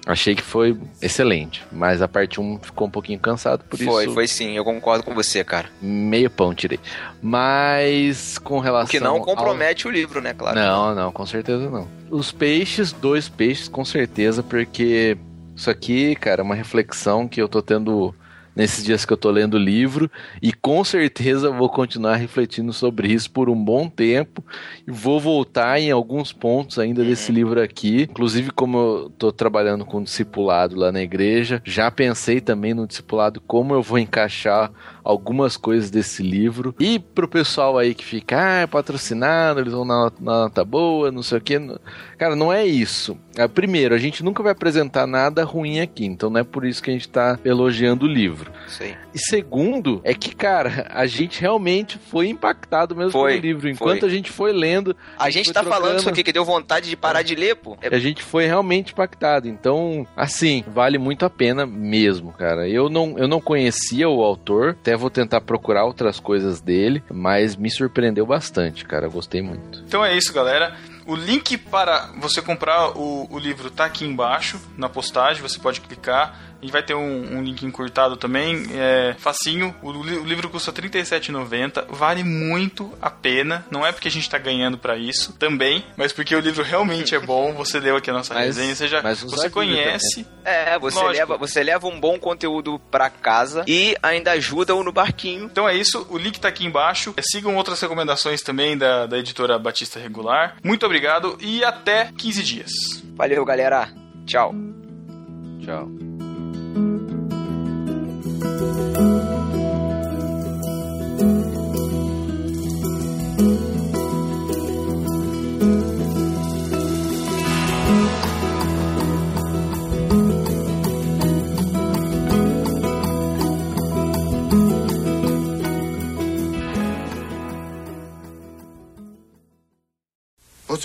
Speaker 2: achei que foi excelente, mas a parte 1 um ficou um pouquinho cansado, por
Speaker 1: foi,
Speaker 2: isso...
Speaker 1: foi sim, eu concordo com você, cara.
Speaker 2: Meio pão tirei. Mas com relação.
Speaker 1: O que não
Speaker 2: ao-
Speaker 1: compromete o livro, né, claro.
Speaker 2: Não, não, com certeza não. Os peixes, dois peixes, com certeza, porque isso aqui, cara, é uma reflexão que eu tô tendo nesses dias que eu tô lendo o livro e com certeza vou continuar refletindo sobre isso por um bom tempo e vou voltar em alguns pontos ainda desse livro aqui. Inclusive, como eu tô trabalhando com discipulado lá na igreja, já pensei também no discipulado como eu vou encaixar algumas coisas desse livro. E pro pessoal aí que fica, ah, é patrocinado, eles vão na, na nota boa, não sei o que. Cara, não é isso. Ah, Primeiro, a gente nunca vai apresentar nada ruim aqui, então não é por isso que a gente tá elogiando o livro.
Speaker 1: aí.
Speaker 2: E segundo, é que, cara, a gente realmente foi impactado mesmo
Speaker 1: Foi,
Speaker 2: pelo livro. Enquanto
Speaker 1: foi.
Speaker 2: a gente foi lendo,
Speaker 1: A gente
Speaker 2: foi
Speaker 1: tá falando
Speaker 2: trocando.
Speaker 1: isso aqui que deu vontade de parar de ler, pô. É
Speaker 2: a gente foi realmente impactado. Então, assim, vale muito a pena mesmo, cara. Eu não, eu não conhecia o autor, até vou tentar procurar outras coisas dele, mas me surpreendeu bastante, cara. Eu gostei muito.
Speaker 3: Então é isso, galera. O link para você comprar o, o livro tá aqui embaixo na postagem. Você pode clicar. E vai ter um, um link encurtado também. É facinho. O, o livro custa R$ 37,90. Vale muito a pena. Não é porque a gente tá ganhando para isso também, mas porque o livro realmente é bom. Você leu aqui a nossa
Speaker 2: Mas-
Speaker 3: resenha. Você, já, você conhece.
Speaker 1: É, você
Speaker 3: Lógico.
Speaker 1: leva, você leva um bom conteúdo pra casa e ainda ajuda-o no barquinho.
Speaker 3: Então é isso, o link tá aqui embaixo. É, Sigam outras recomendações também da, da editora Batista Regular. Muito obrigado e até 15 dias.
Speaker 1: Valeu, galera. Tchau.
Speaker 2: Tchau.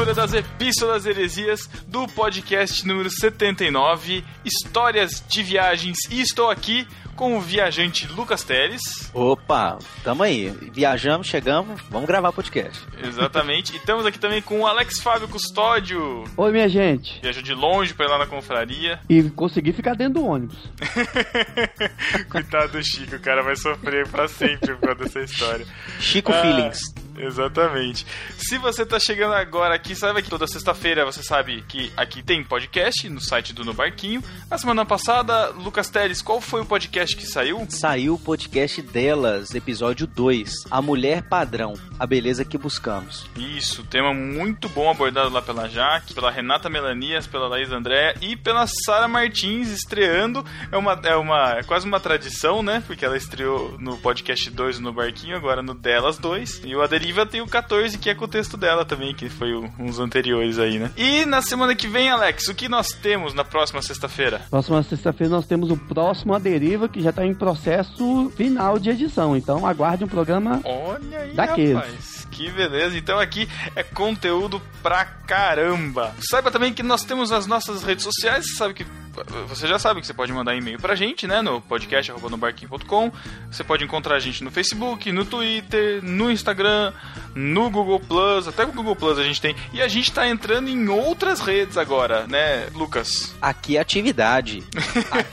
Speaker 3: Leitura das Epístolas Heresias do podcast número 79, Histórias de Viagens. E estou aqui com o viajante Lucas Teles.
Speaker 6: Opa, tamo aí. Viajamos, chegamos, vamos gravar podcast.
Speaker 3: Exatamente. e estamos aqui também com o Alex Fábio Custódio.
Speaker 7: Oi, minha gente.
Speaker 3: Viajou de longe para ir lá na confraria.
Speaker 7: E consegui ficar dentro do ônibus.
Speaker 3: Coitado do Chico, o cara vai sofrer pra sempre por causa dessa história.
Speaker 1: Chico
Speaker 3: Ah,
Speaker 1: Feelings.
Speaker 3: Exatamente. Se você tá chegando agora aqui, saiba que toda sexta-feira você sabe que aqui tem podcast no site do No Barquinho. Na semana passada, Lucas Teles, qual foi o podcast que saiu?
Speaker 6: Saiu o podcast delas, episódio 2, A Mulher Padrão, a beleza que buscamos.
Speaker 3: Isso, tema muito bom abordado lá pela Jaque, pela Renata Melanias, pela Laís André e pela Sara Martins estreando. É uma, é uma é quase uma tradição, né? Porque ela estreou no podcast 2 no Barquinho, agora no Delas 2. E o A Deriva tem o 14, que é com o texto dela também, que foi o- uns anteriores aí, né? E na semana que vem, Alex, o que nós temos na próxima sexta-feira?
Speaker 7: Próxima sexta-feira nós temos o próximo A Deriva, que já tá em processo final de edição. Então aguarde um programa.
Speaker 3: Olha aí,
Speaker 7: Daqueles.
Speaker 3: rapaz. Que beleza. Então aqui é conteúdo pra caramba. Saiba também que nós temos as nossas redes sociais. Você sabe que você já sabe que você pode mandar e-mail pra gente, né? No podcast@nobarquinho.com. Você pode encontrar a gente no Facebook, no Twitter, no Instagram, no Google Plus, até o Google Plus a gente tem. E a gente tá entrando em outras redes agora, né, Lucas?
Speaker 6: Aqui é atividade.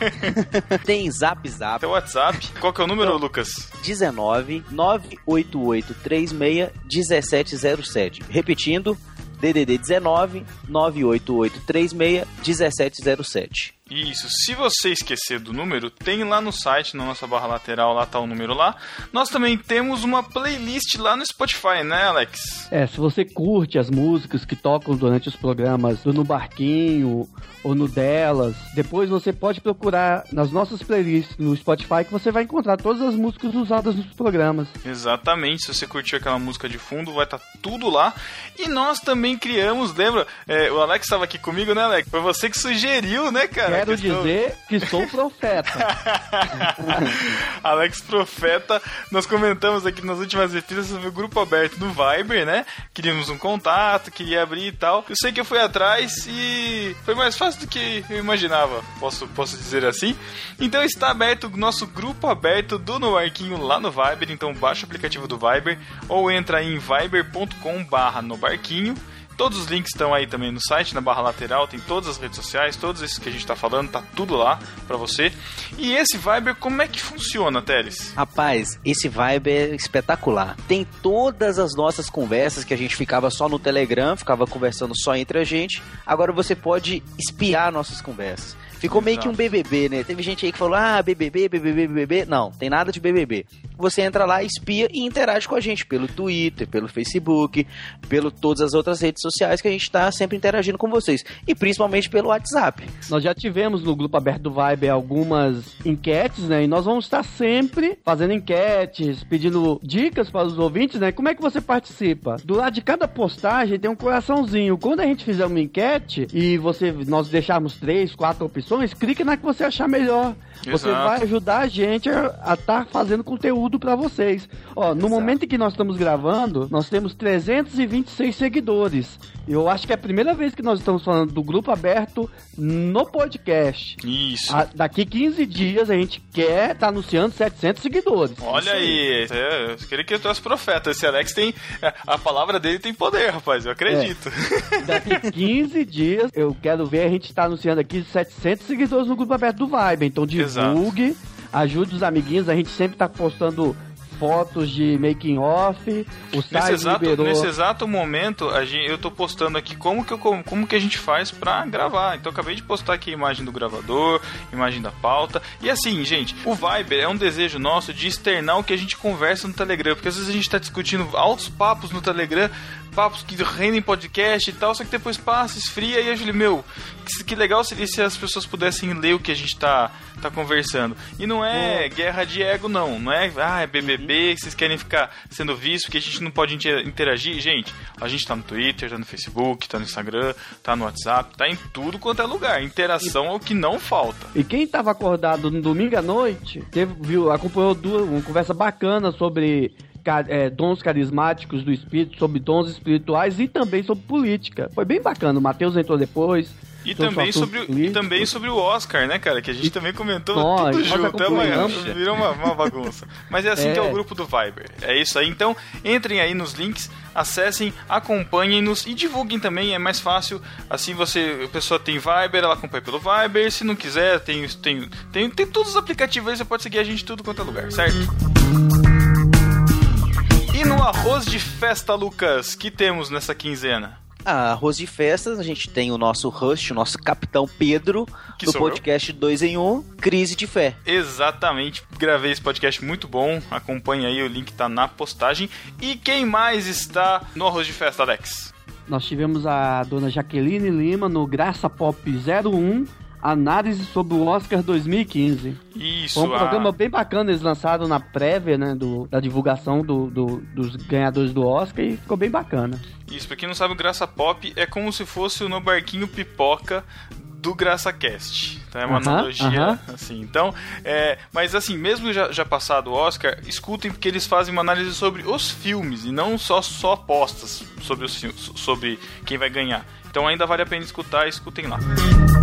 Speaker 6: Tem Zap Zap
Speaker 3: o WhatsApp. Qual que é o número, Lucas?
Speaker 6: 19 988 36 1707. Repetindo, DDD 19 988 36 1707.
Speaker 3: Isso, se você esquecer do número, tem lá no site, na nossa barra lateral, lá tá o número lá. Nós também temos uma playlist lá no Spotify, né, Alex?
Speaker 7: É, se você curte as músicas que tocam durante os programas do No Barquinho ou no Delas, depois você pode procurar nas nossas playlists no Spotify que você vai encontrar todas as músicas usadas nos programas.
Speaker 3: Exatamente, se você curtiu aquela música de fundo, vai estar tudo lá. E nós também criamos, lembra? É, o Alex estava aqui comigo, né, Alex? Foi você que sugeriu, né, cara?
Speaker 7: Quero
Speaker 3: A questão-
Speaker 7: dizer que sou profeta.
Speaker 3: Alex Profeta, nós comentamos aqui nas últimas epístolas sobre o grupo aberto do Viber, né? Queríamos um contato, queria abrir e tal. Eu sei que eu fui atrás e foi mais fácil do que eu imaginava, posso, posso dizer assim. Então está aberto o nosso grupo aberto do No Barquinho lá no Viber, então baixa o aplicativo do Viber ou entra em viber.com barra no barquinho. Todos os links estão aí também no site, na barra lateral, tem todas as redes sociais, todos esses que a gente tá falando, tá tudo lá pra você. E esse Viber, como é que funciona, Teles?
Speaker 6: Rapaz, esse vibe é espetacular. Tem todas as nossas conversas que a gente ficava só no Telegram, ficava conversando só entre a gente. Agora você pode espiar nossas conversas. Ficou meio que um BBB, né? Teve gente aí que falou, ah, BBB, BBB, BBB. Não, tem nada de BBB. você entra lá, espia e interage com a gente pelo Twitter, pelo Facebook, pelo todas as outras redes sociais que a gente está sempre interagindo com vocês. E principalmente pelo WhatsApp.
Speaker 7: Nós já tivemos no grupo aberto do Vibe algumas enquetes, né? E nós vamos estar sempre fazendo enquetes, pedindo dicas para os ouvintes, né? Como é que você participa? Do lado de cada postagem tem um coraçãozinho. Quando a gente fizer uma enquete e você nós deixarmos três, quatro opções, clique na que você achar melhor. Você
Speaker 3: Exato.
Speaker 7: vai ajudar a gente a estar fazendo conteúdo para vocês. Ó, no momento em que nós estamos gravando, nós temos 326 seguidores. Eu acho que é a primeira vez que nós estamos falando do grupo aberto no podcast.
Speaker 3: Isso.
Speaker 7: A- daqui 15 dias a gente quer estar anunciando 700 seguidores.
Speaker 3: Olha aí, é, eu queria que eu trouxe profeta. Esse Alex tem. é, A palavra dele tem poder, rapaz, eu acredito.
Speaker 7: Daqui 15 dias eu quero ver a gente estar anunciando aqui 700 seguidores no grupo aberto do Vibe. Então divulgue, ajude os amiguinhos. A gente sempre está postando fotos de making off. O
Speaker 3: Nesse
Speaker 7: site
Speaker 3: exato,
Speaker 7: liberou.
Speaker 3: nesse exato momento, a gente, eu tô postando aqui como que, eu, como que a gente faz pra gravar. Então, acabei de postar aqui a imagem do gravador, imagem da pauta. E assim, gente, o Viber é um desejo nosso de externar o que a gente conversa no Telegram. Porque às vezes a gente tá discutindo altos papos no Telegram, papos que rendem podcast e tal, só que depois passa, esfria. E eu falei, meu, que, que legal seria se as pessoas pudessem ler o que a gente tá, tá conversando. E não é guerra de ego, não. Não é, ah, é BBB, que vocês querem ficar sendo vistos, que a gente não pode inter- interagir. Gente, a gente tá no Twitter, tá no Facebook, tá no Instagram, tá no WhatsApp, tá em tudo quanto é lugar. Interação é o que não falta.
Speaker 7: E quem estava acordado no domingo à noite, teve, viu, acompanhou duas, uma conversa bacana sobre é, dons carismáticos do espírito, sobre dons espirituais e também sobre política. Foi bem bacana. O Matheus entrou depois.
Speaker 3: E também, sobre, o- e também sobre o Oscar, né, cara? Que a gente também comentou
Speaker 7: Nós,
Speaker 3: tudo junto. É uma,
Speaker 7: acompanhamos.
Speaker 3: virou uma, uma bagunça. Mas é assim
Speaker 7: É.
Speaker 3: que é o grupo do Viber. É isso aí. Então, entrem aí nos links, acessem, acompanhem-nos e divulguem também. É mais fácil. Assim você, a pessoa tem Viber, ela acompanha pelo Viber. Se não quiser, tem, tem, tem, tem todos os aplicativos aí. Você pode seguir a gente em tudo quanto é lugar, certo? E no arroz de festa, Lucas, que temos nessa quinzena?
Speaker 6: Ah, arroz de festas, a gente tem o nosso host, o nosso capitão Pedro,
Speaker 3: Que
Speaker 6: do podcast 2 em 1, Crise de Fé.
Speaker 3: Exatamente, gravei esse podcast muito bom. Acompanhe aí, o link tá na postagem. E quem mais está no arroz de festa, Alex?
Speaker 7: Nós tivemos a dona Jaqueline Lima no Graça Pop 01, análise sobre o Oscar 2015.
Speaker 3: Isso,
Speaker 7: Foi um
Speaker 3: a-
Speaker 7: programa bem bacana, eles lançaram na prévia, né, do, da divulgação do, do- dos ganhadores do Oscar e ficou bem bacana.
Speaker 3: Isso, pra quem não sabe, o Graça Pop é como se fosse o No Barquinho Pipoca do Graça Cast. Tá? É uma analogia,
Speaker 7: aham.
Speaker 3: assim. Então, é, mas assim, mesmo já, já passado o Oscar, escutem porque eles fazem uma análise sobre os filmes e não só, só apostas sobre os sobre quem vai ganhar. Então ainda vale a pena escutar, escutem lá. No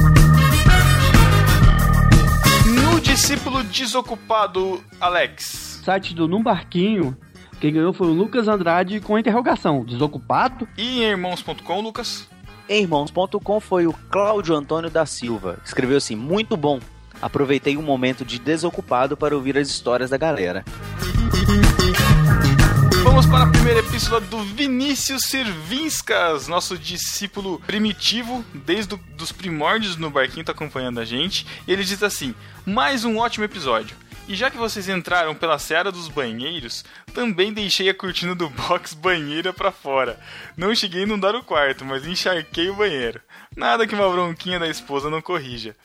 Speaker 3: discípulo desocupado, Alex.
Speaker 7: Site do Num Barquinho, quem ganhou foi o Lucas Andrade com interrogação, desocupado.
Speaker 3: E em irmãos.com, Lucas?
Speaker 6: Em irmãos.com foi o Cláudio Antônio da Silva. Escreveu assim: muito bom. Aproveitei um momento de desocupado para ouvir as histórias da galera.
Speaker 3: Vamos para a primeira epístola do Vinícius Sirvinskas, nosso discípulo primitivo, desde o- dos primórdios no barquinho, tá acompanhando a gente. E ele diz assim: mais um ótimo episódio. E já que vocês entraram pela seara dos banheiros, também deixei a cortina do box banheira pra fora. Não cheguei a inundar o quarto, mas encharquei o banheiro. Nada que uma bronquinha da esposa não corrija.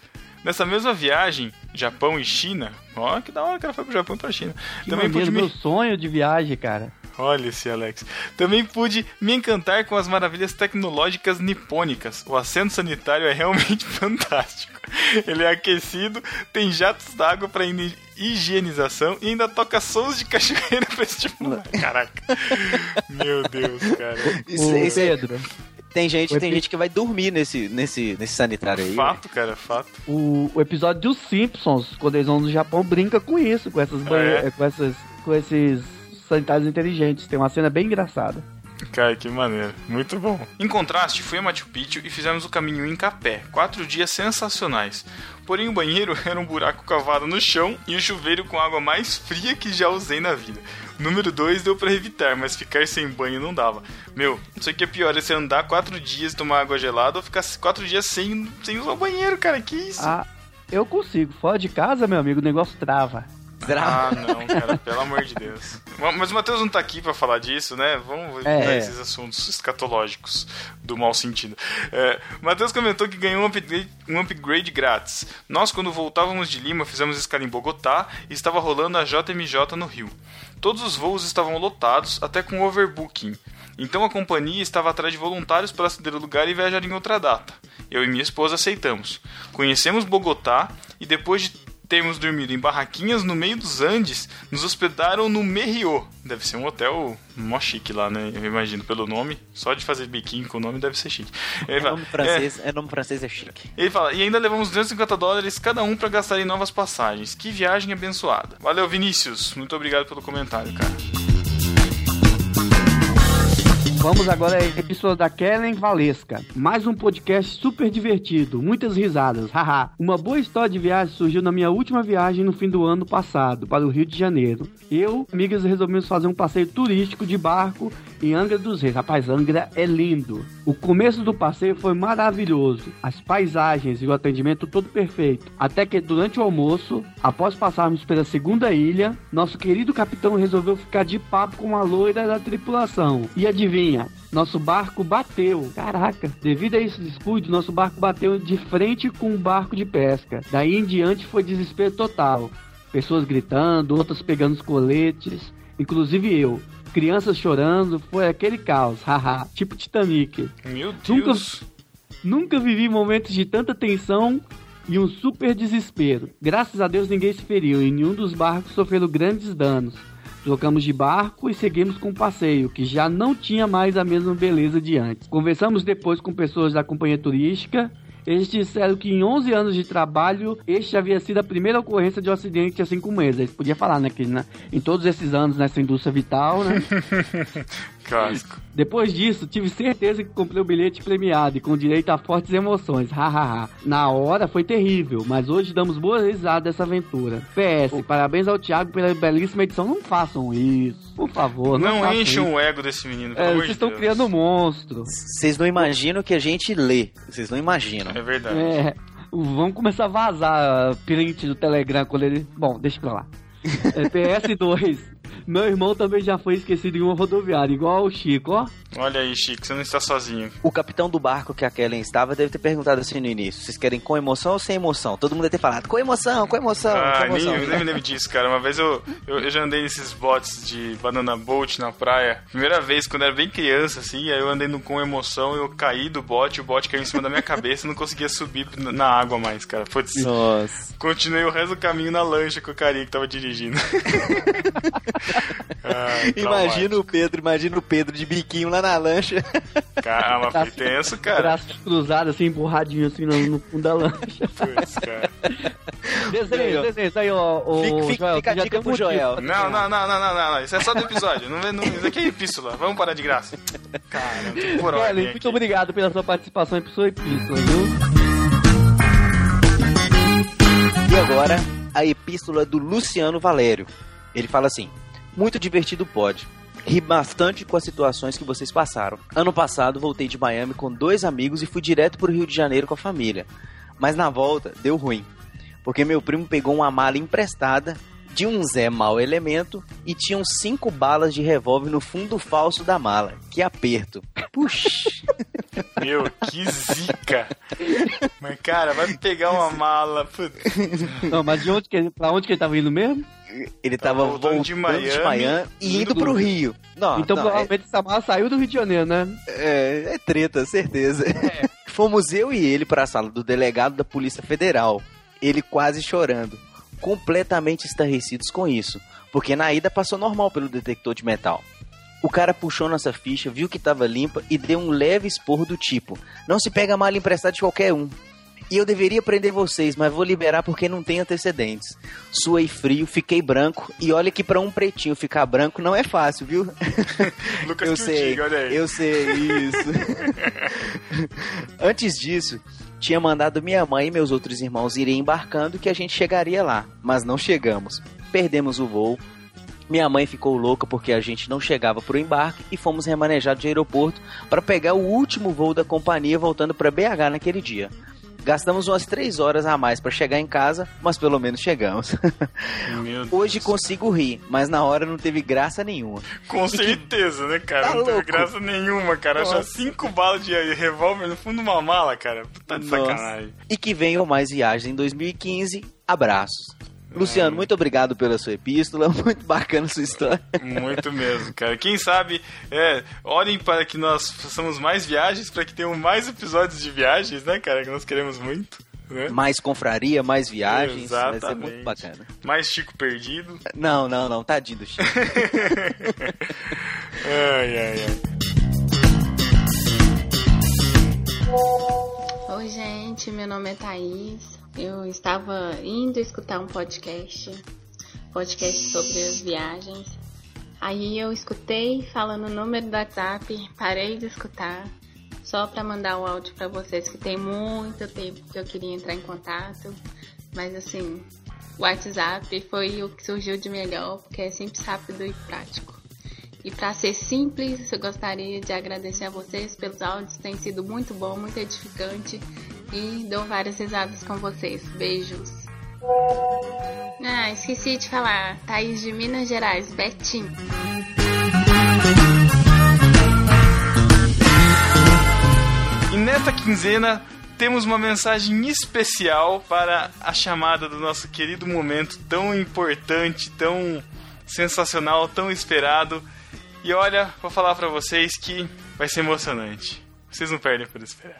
Speaker 3: Nessa mesma viagem, Japão e China, ó que da hora que ela foi pro Japão e pra China.
Speaker 7: Que
Speaker 3: também
Speaker 7: maneiro,
Speaker 3: pude me...
Speaker 7: meu sonho de viagem, cara.
Speaker 3: Olha esse Alex. Também pude me encantar com as maravilhas tecnológicas nipônicas. O assento sanitário é realmente fantástico. Ele é aquecido, tem jatos d'água para higienização e ainda toca sons de cachoeira pra estimular. Caraca. Meu Deus, cara.
Speaker 6: Isso, é-
Speaker 7: Pedro,
Speaker 6: tem gente,
Speaker 7: o
Speaker 6: tem
Speaker 7: epi-
Speaker 6: gente que vai dormir nesse, nesse, nesse sanitário aí.
Speaker 3: Fato, cara, fato.
Speaker 7: o, o episódio dos Simpsons, quando eles vão no Japão, brinca com isso, com essas banhe-
Speaker 3: é?
Speaker 7: com essas com esses sanitários inteligentes. Tem uma cena bem engraçada.
Speaker 3: Cara, que maneiro. Muito bom. Em contraste, fui a Machu Picchu e fizemos o caminho em Capé. Quatro dias sensacionais. Porém, o banheiro era um buraco cavado no chão e o chuveiro com água mais fria que já usei na vida. Número 2 deu pra evitar, mas ficar sem banho não dava. Meu, não sei o que é pior, é você andar quatro dias e tomar água gelada ou ficar quatro dias sem, sem usar o banheiro, cara. Que isso?
Speaker 7: Ah, eu consigo. Fora de casa, meu amigo, o negócio trava.
Speaker 6: Drama.
Speaker 3: Ah, não, cara, pelo amor de Deus. Mas o Matheus não tá aqui pra falar disso, né? Vamos
Speaker 8: É.
Speaker 3: evitar esses assuntos escatológicos do mau sentido. É, Matheus comentou que ganhou um upgrade, um upgrade grátis. Nós, quando voltávamos de Lima, fizemos escala em Bogotá e estava rolando a JMJ no Rio. Todos os voos estavam lotados, até com overbooking. Então a companhia estava atrás de voluntários para ceder o lugar e viajar em outra data. Eu e minha esposa aceitamos. Conhecemos Bogotá e depois de termos dormido em barraquinhas no meio dos Andes, nos hospedaram no Merriot. Deve ser um hotel mó chique lá, né? Eu imagino pelo nome. Só de fazer biquinho com o nome deve ser chique. Ele
Speaker 8: É
Speaker 3: fala,
Speaker 8: nome francês, é, nome francês é chique.
Speaker 3: ele fala, e ainda levamos 250 dólares cada um para gastar em novas passagens. Que viagem abençoada. Valeu, Vinícius. Muito obrigado pelo comentário, cara.
Speaker 7: Vamos agora à epístola da Kellen Valesca. Mais um podcast super divertido, muitas risadas, haha. Uma boa história de viagem surgiu na minha última viagem no fim do ano passado, para o Rio de Janeiro. Eu amigas resolvemos fazer um passeio turístico de barco em Angra dos Reis. Rapaz, Angra é lindo. O começo do passeio foi maravilhoso. As paisagens e o atendimento todo perfeito. Até que durante o almoço, após passarmos pela segunda ilha, nosso querido capitão resolveu ficar de papo com a loira da tripulação. E adivinha? Nosso barco bateu. Caraca, devido a esse descuido, nosso barco bateu de frente com um barco de pesca. Daí em diante foi desespero total. Pessoas gritando, outras pegando os coletes, inclusive eu. Crianças chorando, foi aquele caos, haha, tipo Titanic.
Speaker 3: Meu
Speaker 7: Nunca-
Speaker 3: Deus.
Speaker 7: Nunca vivi momentos de tanta tensão e um super desespero. Graças a Deus ninguém se feriu e nenhum dos barcos sofreu grandes danos. Trocamos de barco e seguimos com o passeio, que já não tinha mais a mesma beleza de antes. Conversamos depois com pessoas da companhia turística. Eles disseram que em 11 anos de trabalho, este havia sido a primeira ocorrência de um acidente assim como esse. Eles falar, né, que né, em todos esses anos nessa indústria vital, né,
Speaker 3: Clássico.
Speaker 7: depois disso, tive certeza que comprei o bilhete premiado e com direito a fortes emoções. Hahaha. Na hora foi terrível, mas hoje damos boas risadas dessa aventura. PS, parabéns ao Thiago pela belíssima edição. Não façam isso, por favor. Não,
Speaker 3: Não encham o ego desse menino,
Speaker 7: É, vocês estão
Speaker 3: Deus.
Speaker 7: criando um monstro.
Speaker 6: Vocês não imaginam que a gente lê. Vocês não imaginam.
Speaker 3: É verdade.
Speaker 7: É, vamos começar a vazar print do Telegram quando ele. Bom, deixa pra lá. É, PS2. Meu irmão também já foi esquecido em uma rodoviária, igual o Chico, ó.
Speaker 3: Olha aí, Chico, você não está sozinho.
Speaker 6: O capitão do barco que a Kellen estava deve ter perguntado assim no início: vocês querem com emoção ou sem emoção? Todo mundo deve ter falado: com emoção, com emoção,
Speaker 3: Ah,
Speaker 6: com
Speaker 3: nem,
Speaker 6: emoção.
Speaker 3: nem me lembro disso, cara. Uma vez eu, eu, eu já andei nesses botes de banana boat na praia. Primeira vez, quando eu era bem criança, assim, aí eu andei no- com emoção, eu caí do bote, o bote caiu em cima da minha cabeça e não conseguia subir na- na água mais, cara. Putz,
Speaker 6: Nossa.
Speaker 3: continuei o resto do caminho na lancha com o carinha que tava dirigindo. Ai,
Speaker 6: Imagina o Pedro, imagina o Pedro de biquinho lá na lancha.
Speaker 3: Calma, foi tenso, cara.
Speaker 7: Braços cruzados, assim, empurradinho, assim, no, no fundo da lancha.
Speaker 3: Putz, cara.
Speaker 7: Desenho, desenho, isso aí, ó. ó,
Speaker 6: Fica-
Speaker 7: Joel,
Speaker 6: fica a dica pro Joel.
Speaker 3: Não, não, não, não, não, não, não. Isso é só do episódio. Não, não, isso aqui é epístola. Vamos parar de graça. Cara, por
Speaker 7: Kelly,
Speaker 3: ordem
Speaker 7: muito
Speaker 3: aqui.
Speaker 7: obrigado pela sua participação em sua epístola, viu?
Speaker 6: E agora, a epístola do Luciano Valério. Ele fala assim: Muito divertido pode. Ri bastante com as situações que vocês passaram. Ano passado voltei de Miami com dois amigos e fui direto pro Rio de Janeiro com a família. Mas na volta deu ruim, porque meu primo pegou uma mala emprestada de um Zé mau elemento e tinham cinco balas de revólver no fundo falso da mala. Que aperto. Puxa.
Speaker 3: Meu, que zica. Mas, cara, vai pegar uma mala.
Speaker 7: Não, mas de onde que pra onde que ele tava indo mesmo?
Speaker 6: Ele tava
Speaker 3: voltando
Speaker 6: voltando
Speaker 3: de
Speaker 6: de
Speaker 3: Miami,
Speaker 6: Miami, e indo pro
Speaker 7: do-
Speaker 6: Rio. Não,
Speaker 7: então
Speaker 6: não,
Speaker 7: provavelmente essa mala saiu do Rio de Janeiro, né?
Speaker 6: É, é treta, certeza. Fomos eu e ele para a sala do delegado da Polícia Federal. Ele quase chorando, completamente estarrecidos com isso, porque na ida passou normal pelo detector de metal. O cara puxou nossa ficha, viu que tava limpa e deu um leve esporro do tipo: Não se pega mala emprestada de qualquer um. E eu deveria prender vocês, mas vou liberar porque não tem antecedentes. Suei frio, fiquei branco, e olha que pra um pretinho ficar branco não é fácil, viu?
Speaker 3: Lucas
Speaker 6: eu sei,
Speaker 3: diga, olha aí.
Speaker 6: eu sei, isso. Antes disso, tinha mandado minha mãe e meus outros irmãos irem embarcando que a gente chegaria lá, mas não chegamos. Perdemos o voo. Minha mãe ficou louca porque a gente não chegava pro embarque e fomos remanejados de aeroporto para pegar o último voo da companhia voltando para BH naquele dia. Gastamos umas três horas a mais pra chegar em casa, mas pelo menos chegamos. Hoje consigo rir, mas na hora não teve graça nenhuma.
Speaker 3: Com certeza, né, cara?
Speaker 6: Tá
Speaker 3: não teve
Speaker 6: louco.
Speaker 3: graça nenhuma, cara.
Speaker 6: Nossa.
Speaker 3: cinco balas de revólver no fundo de uma mala, cara. Tá de
Speaker 6: Nossa.
Speaker 3: sacanagem.
Speaker 6: E que venham mais viagens em 2015. Abraços. Luciano, muito obrigado pela sua epístola, muito bacana a sua história.
Speaker 3: Muito mesmo, cara. Quem sabe, é, olhem para que nós façamos mais viagens, para que tenham mais episódios de viagens, né, cara? Que nós queremos muito. Né?
Speaker 6: Mais confraria, mais viagens, vai ser
Speaker 3: Exatamente.
Speaker 6: muito bacana.
Speaker 3: Mais Chico perdido.
Speaker 6: Não, não, não, tadinho do Chico.
Speaker 3: Ai, ai, ai.
Speaker 9: Oi, gente, meu nome é Thaís. Eu estava indo escutar um podcast, podcast sobre as viagens. Aí eu escutei falando o número do WhatsApp, parei de escutar, só para mandar o áudio para vocês, que tem muito tempo que eu queria entrar em contato. Mas assim, o WhatsApp foi o que surgiu de melhor, porque é simples, rápido e prático. E para ser simples, eu gostaria de agradecer a vocês pelos áudios, tem sido muito bom, muito edificante e dou várias risadas com vocês. Beijos. Ah, esqueci de falar, Thaís de Minas Gerais, Betim.
Speaker 3: E nesta quinzena temos uma mensagem especial para a chamada do nosso querido momento tão importante, tão sensacional, tão esperado. E olha, vou falar para vocês que vai ser emocionante. Vocês não perdem por esperar.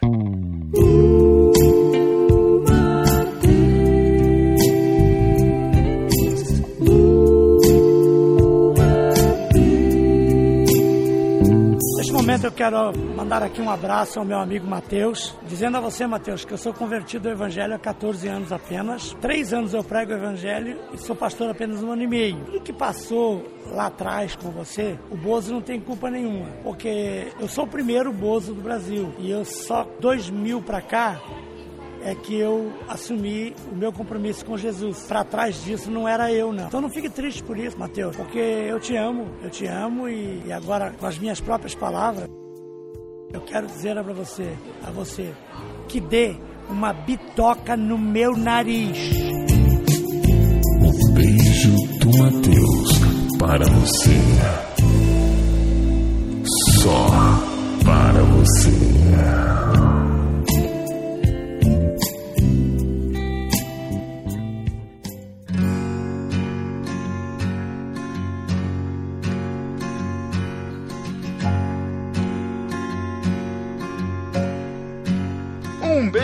Speaker 10: Momento eu quero mandar aqui um abraço ao meu amigo Matheus, dizendo a você, Matheus, que eu sou convertido ao Evangelho há 14 anos apenas. Três anos eu prego o Evangelho e sou pastor apenas um ano e meio. Tudo que passou lá atrás com você, o Bozo não tem culpa nenhuma, porque eu sou o primeiro Bozo do Brasil e eu só 2000 pra cá é que eu assumi o meu compromisso com Jesus. Para trás disso não era eu, não. Então não fique triste por isso, Mateus, porque eu te amo, eu te amo e, e agora com as minhas próprias palavras, eu quero dizer a você, a você, que dê uma bitoca no meu nariz.
Speaker 11: Beijo do Mateus para você. Só para você.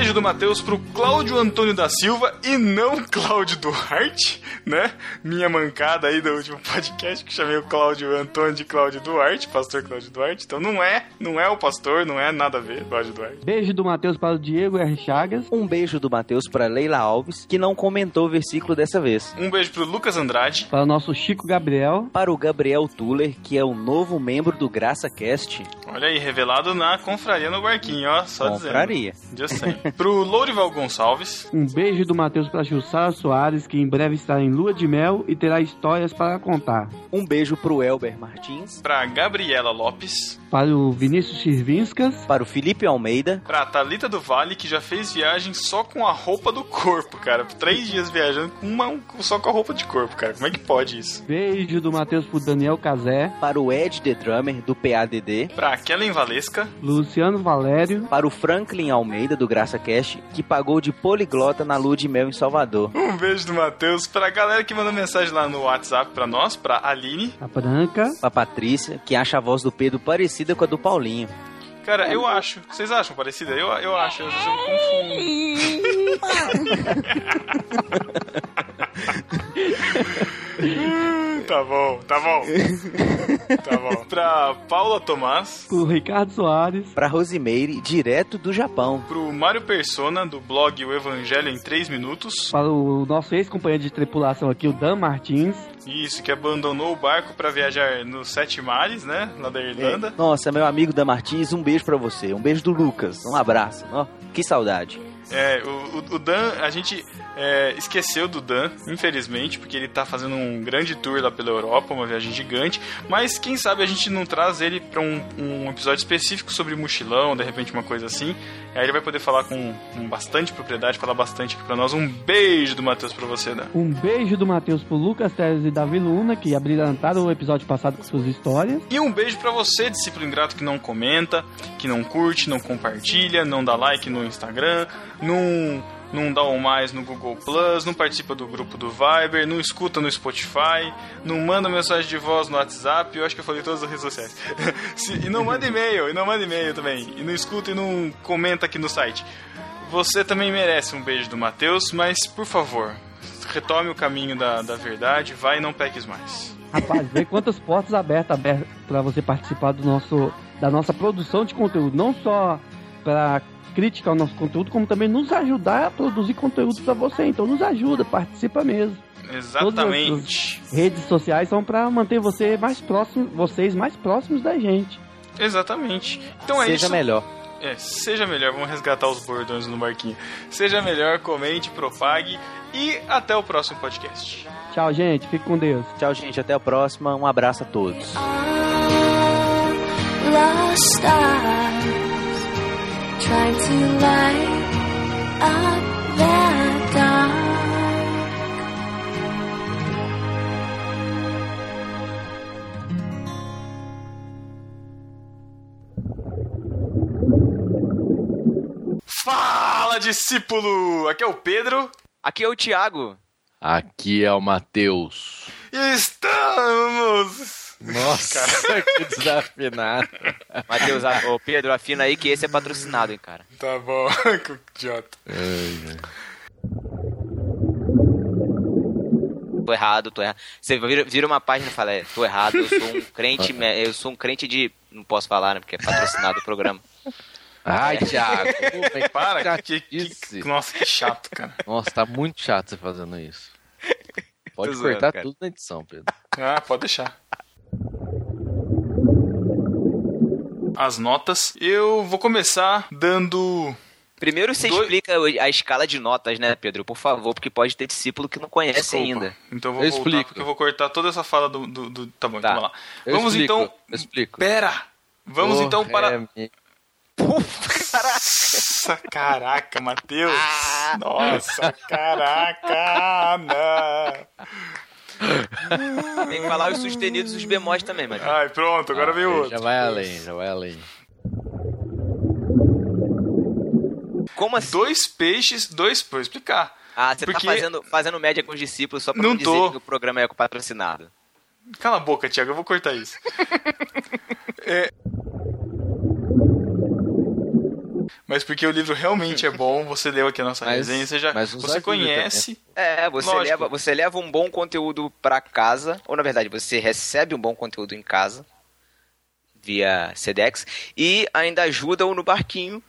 Speaker 3: Beijo do Matheus pro Cláudio Antônio da Silva e não Cláudio Duarte, né? Minha mancada aí do último podcast que chamei o Cláudio Antônio de Cláudio Duarte, pastor Cláudio Duarte. Então não é, não é o pastor, não é nada a ver, Cláudio Duarte.
Speaker 7: Beijo do Matheus para o Diego R. Chagas.
Speaker 6: Um beijo do Matheus para Leila Alves, que não comentou o versículo dessa vez.
Speaker 3: Um beijo pro Lucas Andrade.
Speaker 7: Para o nosso Chico Gabriel.
Speaker 6: Para o Gabriel Tuller, que é o novo membro do Graça Cast.
Speaker 3: Olha aí, revelado na Confraria no Barquinho, ó, só
Speaker 6: Confraria.
Speaker 3: dizendo. Já sei. Pro Lourival Gonçalves.
Speaker 7: Um beijo do Matheus para Jussara Soares, que em breve estará em lua de mel e terá histórias para contar.
Speaker 6: Um beijo pro Elber Martins.
Speaker 3: Pra Gabriela Lopes.
Speaker 7: Para o Vinícius Sirvinskas.
Speaker 6: Para o Felipe Almeida.
Speaker 3: Pra Thalita do Vale, que já fez viagem só com a roupa do corpo, cara. Três dias viajando com uma, só com a roupa de corpo, cara. Como é que pode isso?
Speaker 7: Beijo do Matheus pro Daniel Cazé.
Speaker 6: Para o Ed The Drummer, do PADD.
Speaker 3: Pra Kellen Valesca.
Speaker 7: Luciano Valério.
Speaker 6: Para o Franklin Almeida, do Graça Cash, que pagou de poliglota na lua de mel em Salvador.
Speaker 3: Um beijo do Matheus pra galera que mandou mensagem lá no WhatsApp pra nós, pra Aline.
Speaker 7: A Branca.
Speaker 6: Pra Patrícia, que acha a voz do Pedro parecida com a do Paulinho.
Speaker 3: Cara, eu acho. Vocês acham parecida? Eu, eu acho. Eu, eu confundo. tá bom, tá bom. Tá bom. Pra Paula Tomás.
Speaker 7: Pro Ricardo Soares.
Speaker 6: Pra Rosimeire, direto do Japão.
Speaker 3: Pro Mário Persona, do blog O Evangelho em 3 Minutos.
Speaker 7: Para o nosso ex-companheiro de tripulação aqui, o Dan Martins.
Speaker 3: Isso, que abandonou o barco para viajar nos Sete Mares, né? Lá da Irlanda.
Speaker 6: É. Nossa, meu amigo Dan Martins, um beijo para você. Um beijo do Lucas. Um abraço. Ó, que saudade.
Speaker 3: É, o- o Dan, a gente é, esqueceu do Dan, infelizmente, porque ele tá fazendo um grande tour lá pela Europa, uma viagem gigante. Mas quem sabe a gente não traz ele pra um, um episódio específico sobre mochilão, de repente uma coisa assim. Aí ele vai poder falar com, com bastante propriedade, falar bastante aqui pra nós. Um beijo do Matheus pra você, Dan.
Speaker 7: Um beijo do Matheus pro Lucas Teres e Davi Luna, que abrilhantaram o episódio passado com suas histórias.
Speaker 3: E um beijo pra você, discípulo ingrato que não comenta, que não curte, não compartilha, não dá like no Instagram, não, não dá um mais no Google Plus, não participa do grupo do Viber, não escuta no Spotify, não manda mensagem de voz no WhatsApp, eu acho que eu falei todas as redes sociais. E não manda e-mail, e não manda e-mail também, e não escuta e não comenta aqui no site. Você também merece um beijo do Matheus, mas por favor, retome o caminho da, da verdade, vai e não peques mais.
Speaker 7: Rapaz, vê quantas portas abertas abertas para você participar do nosso, da nossa produção de conteúdo. Não só para criticar o nosso conteúdo, como também nos ajudar a produzir conteúdo para você. Então nos ajuda, participa mesmo.
Speaker 3: Exatamente.
Speaker 7: Todas as redes sociais são para manter você mais próximo, vocês mais próximos da gente.
Speaker 3: Exatamente. Então é
Speaker 6: Seja
Speaker 3: isso.
Speaker 6: melhor.
Speaker 3: É, seja melhor, vamos resgatar os bordões no barquinho. Seja melhor, comente, propague e até o próximo podcast.
Speaker 7: Tchau, gente. Fique com Deus.
Speaker 6: Tchau, gente. Até a próxima. Um abraço a todos.
Speaker 12: Trying to light up that dark.
Speaker 3: Fala, discípulo! Aqui é o Pedro.
Speaker 1: Aqui é o Thiago.
Speaker 2: Aqui é o Matheus.
Speaker 3: E estamos!
Speaker 2: Nossa, que desafinado.
Speaker 1: Matheus, ô Pedro, afina aí que esse é patrocinado, hein, cara.
Speaker 3: Tá bom, que idiota.
Speaker 1: Tô errado, tô errado. Você vira, vira uma página e fala, é, tô errado, eu sou um crente, eu sou um crente de. Não posso falar, né? Porque é patrocinado o programa.
Speaker 2: Ai, Thiago.
Speaker 3: Para, que, que- nossa, que chato, cara.
Speaker 2: Nossa, tá muito chato você fazendo isso. Pode
Speaker 3: zoando,
Speaker 2: cortar
Speaker 3: cara.
Speaker 2: tudo na edição, Pedro.
Speaker 3: Ah, pode deixar. As notas. Eu vou começar dando.
Speaker 1: Primeiro você explica a escala de notas, né, Pedro? Por favor, porque pode ter discípulo que não conhece
Speaker 3: Desculpa.
Speaker 1: ainda.
Speaker 3: Então eu vou
Speaker 2: Eu
Speaker 3: voltar
Speaker 2: explico.
Speaker 3: porque eu vou cortar toda essa fala do. do, do- Tá bom, então vamos lá.
Speaker 2: Eu
Speaker 3: Vamos
Speaker 2: explico,
Speaker 3: então.
Speaker 2: eu explico.
Speaker 3: Pera! Vamos
Speaker 2: Oh,
Speaker 3: então para.
Speaker 2: é, me-
Speaker 3: Nossa, caraca, Matheus! Nossa, caraca! Não.
Speaker 1: Tem que falar os sustenidos e os bemóis também, mas.
Speaker 3: Ai, pronto, agora veio
Speaker 2: Ah,
Speaker 3: outro.
Speaker 2: Já vai além, já vai além.
Speaker 1: Como assim?
Speaker 3: Dois peixes, dois. Vou explicar.
Speaker 1: Ah, você
Speaker 3: Porque-
Speaker 1: tá fazendo, fazendo média com os discípulos só pra
Speaker 3: Não
Speaker 1: não, dizer
Speaker 3: tô.
Speaker 1: que o programa é patrocinado.
Speaker 3: Cala a boca, Thiago, eu vou cortar isso. É. Mas porque o livro realmente é bom, você leu aqui a nossa
Speaker 2: Mas-
Speaker 3: resenha, você já você conhece.
Speaker 1: É, você
Speaker 3: Lógico.
Speaker 1: leva, você leva um bom conteúdo pra casa, ou na verdade, você recebe um bom conteúdo em casa via Sedex e ainda ajuda-o no barquinho,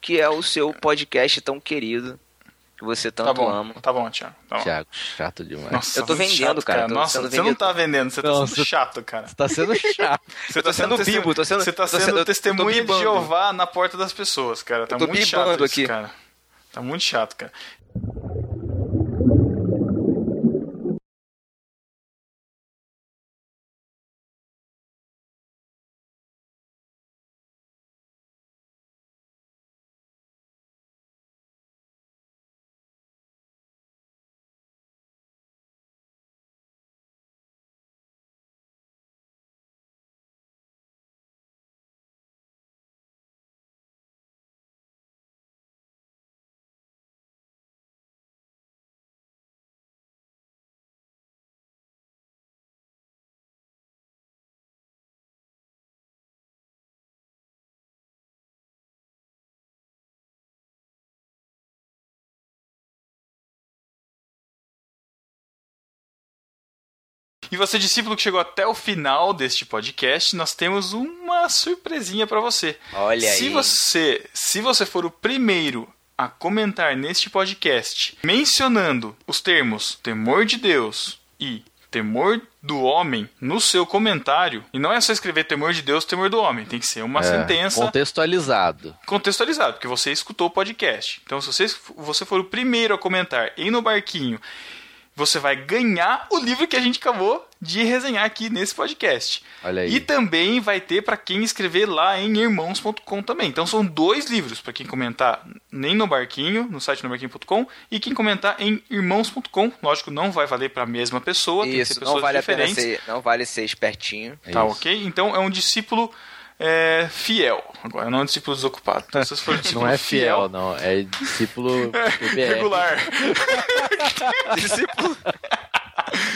Speaker 1: que é o seu podcast tão querido que você tanto
Speaker 3: Tá bom,
Speaker 1: ama.
Speaker 3: tá bom, Thiago. Tá bom.
Speaker 2: Thiago, chato demais.
Speaker 3: Nossa,
Speaker 1: Eu tô
Speaker 3: muito
Speaker 1: vendendo,
Speaker 3: chato,
Speaker 1: cara, tô
Speaker 3: Nossa, você não tá vendendo, você tá
Speaker 2: Não,
Speaker 3: sendo
Speaker 2: você-
Speaker 3: chato, cara.
Speaker 2: Você tá sendo chato.
Speaker 3: Você
Speaker 1: tô sendo bibo, tô sendo-
Speaker 3: Você tá sendo testemunha de. Jeová na porta das pessoas, cara. Tá
Speaker 1: Eu tô
Speaker 3: muito chato isso,
Speaker 1: aqui.
Speaker 3: cara. Tá muito chato, cara. E você, discípulo que chegou até o final deste podcast, nós temos uma surpresinha pra você.
Speaker 1: Olha
Speaker 3: se
Speaker 1: aí.
Speaker 3: Você, se você for o primeiro a comentar neste podcast, mencionando os termos temor de Deus e temor do homem no seu comentário. E não é só escrever temor de Deus, temor do homem. Tem que ser uma
Speaker 2: É,
Speaker 3: sentença
Speaker 2: Contextualizado.
Speaker 3: contextualizado, porque você escutou o podcast. Então, se você, você for o primeiro a comentar em No Barquinho, você vai ganhar o livro que a gente acabou de resenhar aqui nesse podcast.
Speaker 2: Olha aí.
Speaker 3: E também vai ter para quem escrever lá em irmãos.com também. Então são dois livros para quem comentar nem no Barquinho, no site nobarquinho.com, e quem comentar em irmãos.com. Lógico, não vai valer para a mesma pessoa, tem que ser
Speaker 1: Isso,
Speaker 3: pessoas
Speaker 1: não vale a pena
Speaker 3: diferentes.
Speaker 1: ser, não vale ser espertinho.
Speaker 3: Tá ok? Então é um discípulo é, fiel. Agora, não é um discípulo desocupado. Então, se você for discípulo
Speaker 2: Não é fiel, não. É discípulo PBR.
Speaker 3: regular.
Speaker 1: discípulo.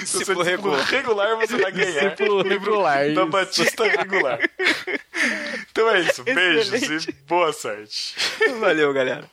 Speaker 3: Se você é discípulo regular, você vai ganhar.
Speaker 2: Discípulo regular,
Speaker 3: Da
Speaker 2: isso.
Speaker 3: Batista regular. Então é isso. Beijos e boa sorte.
Speaker 1: Valeu, galera.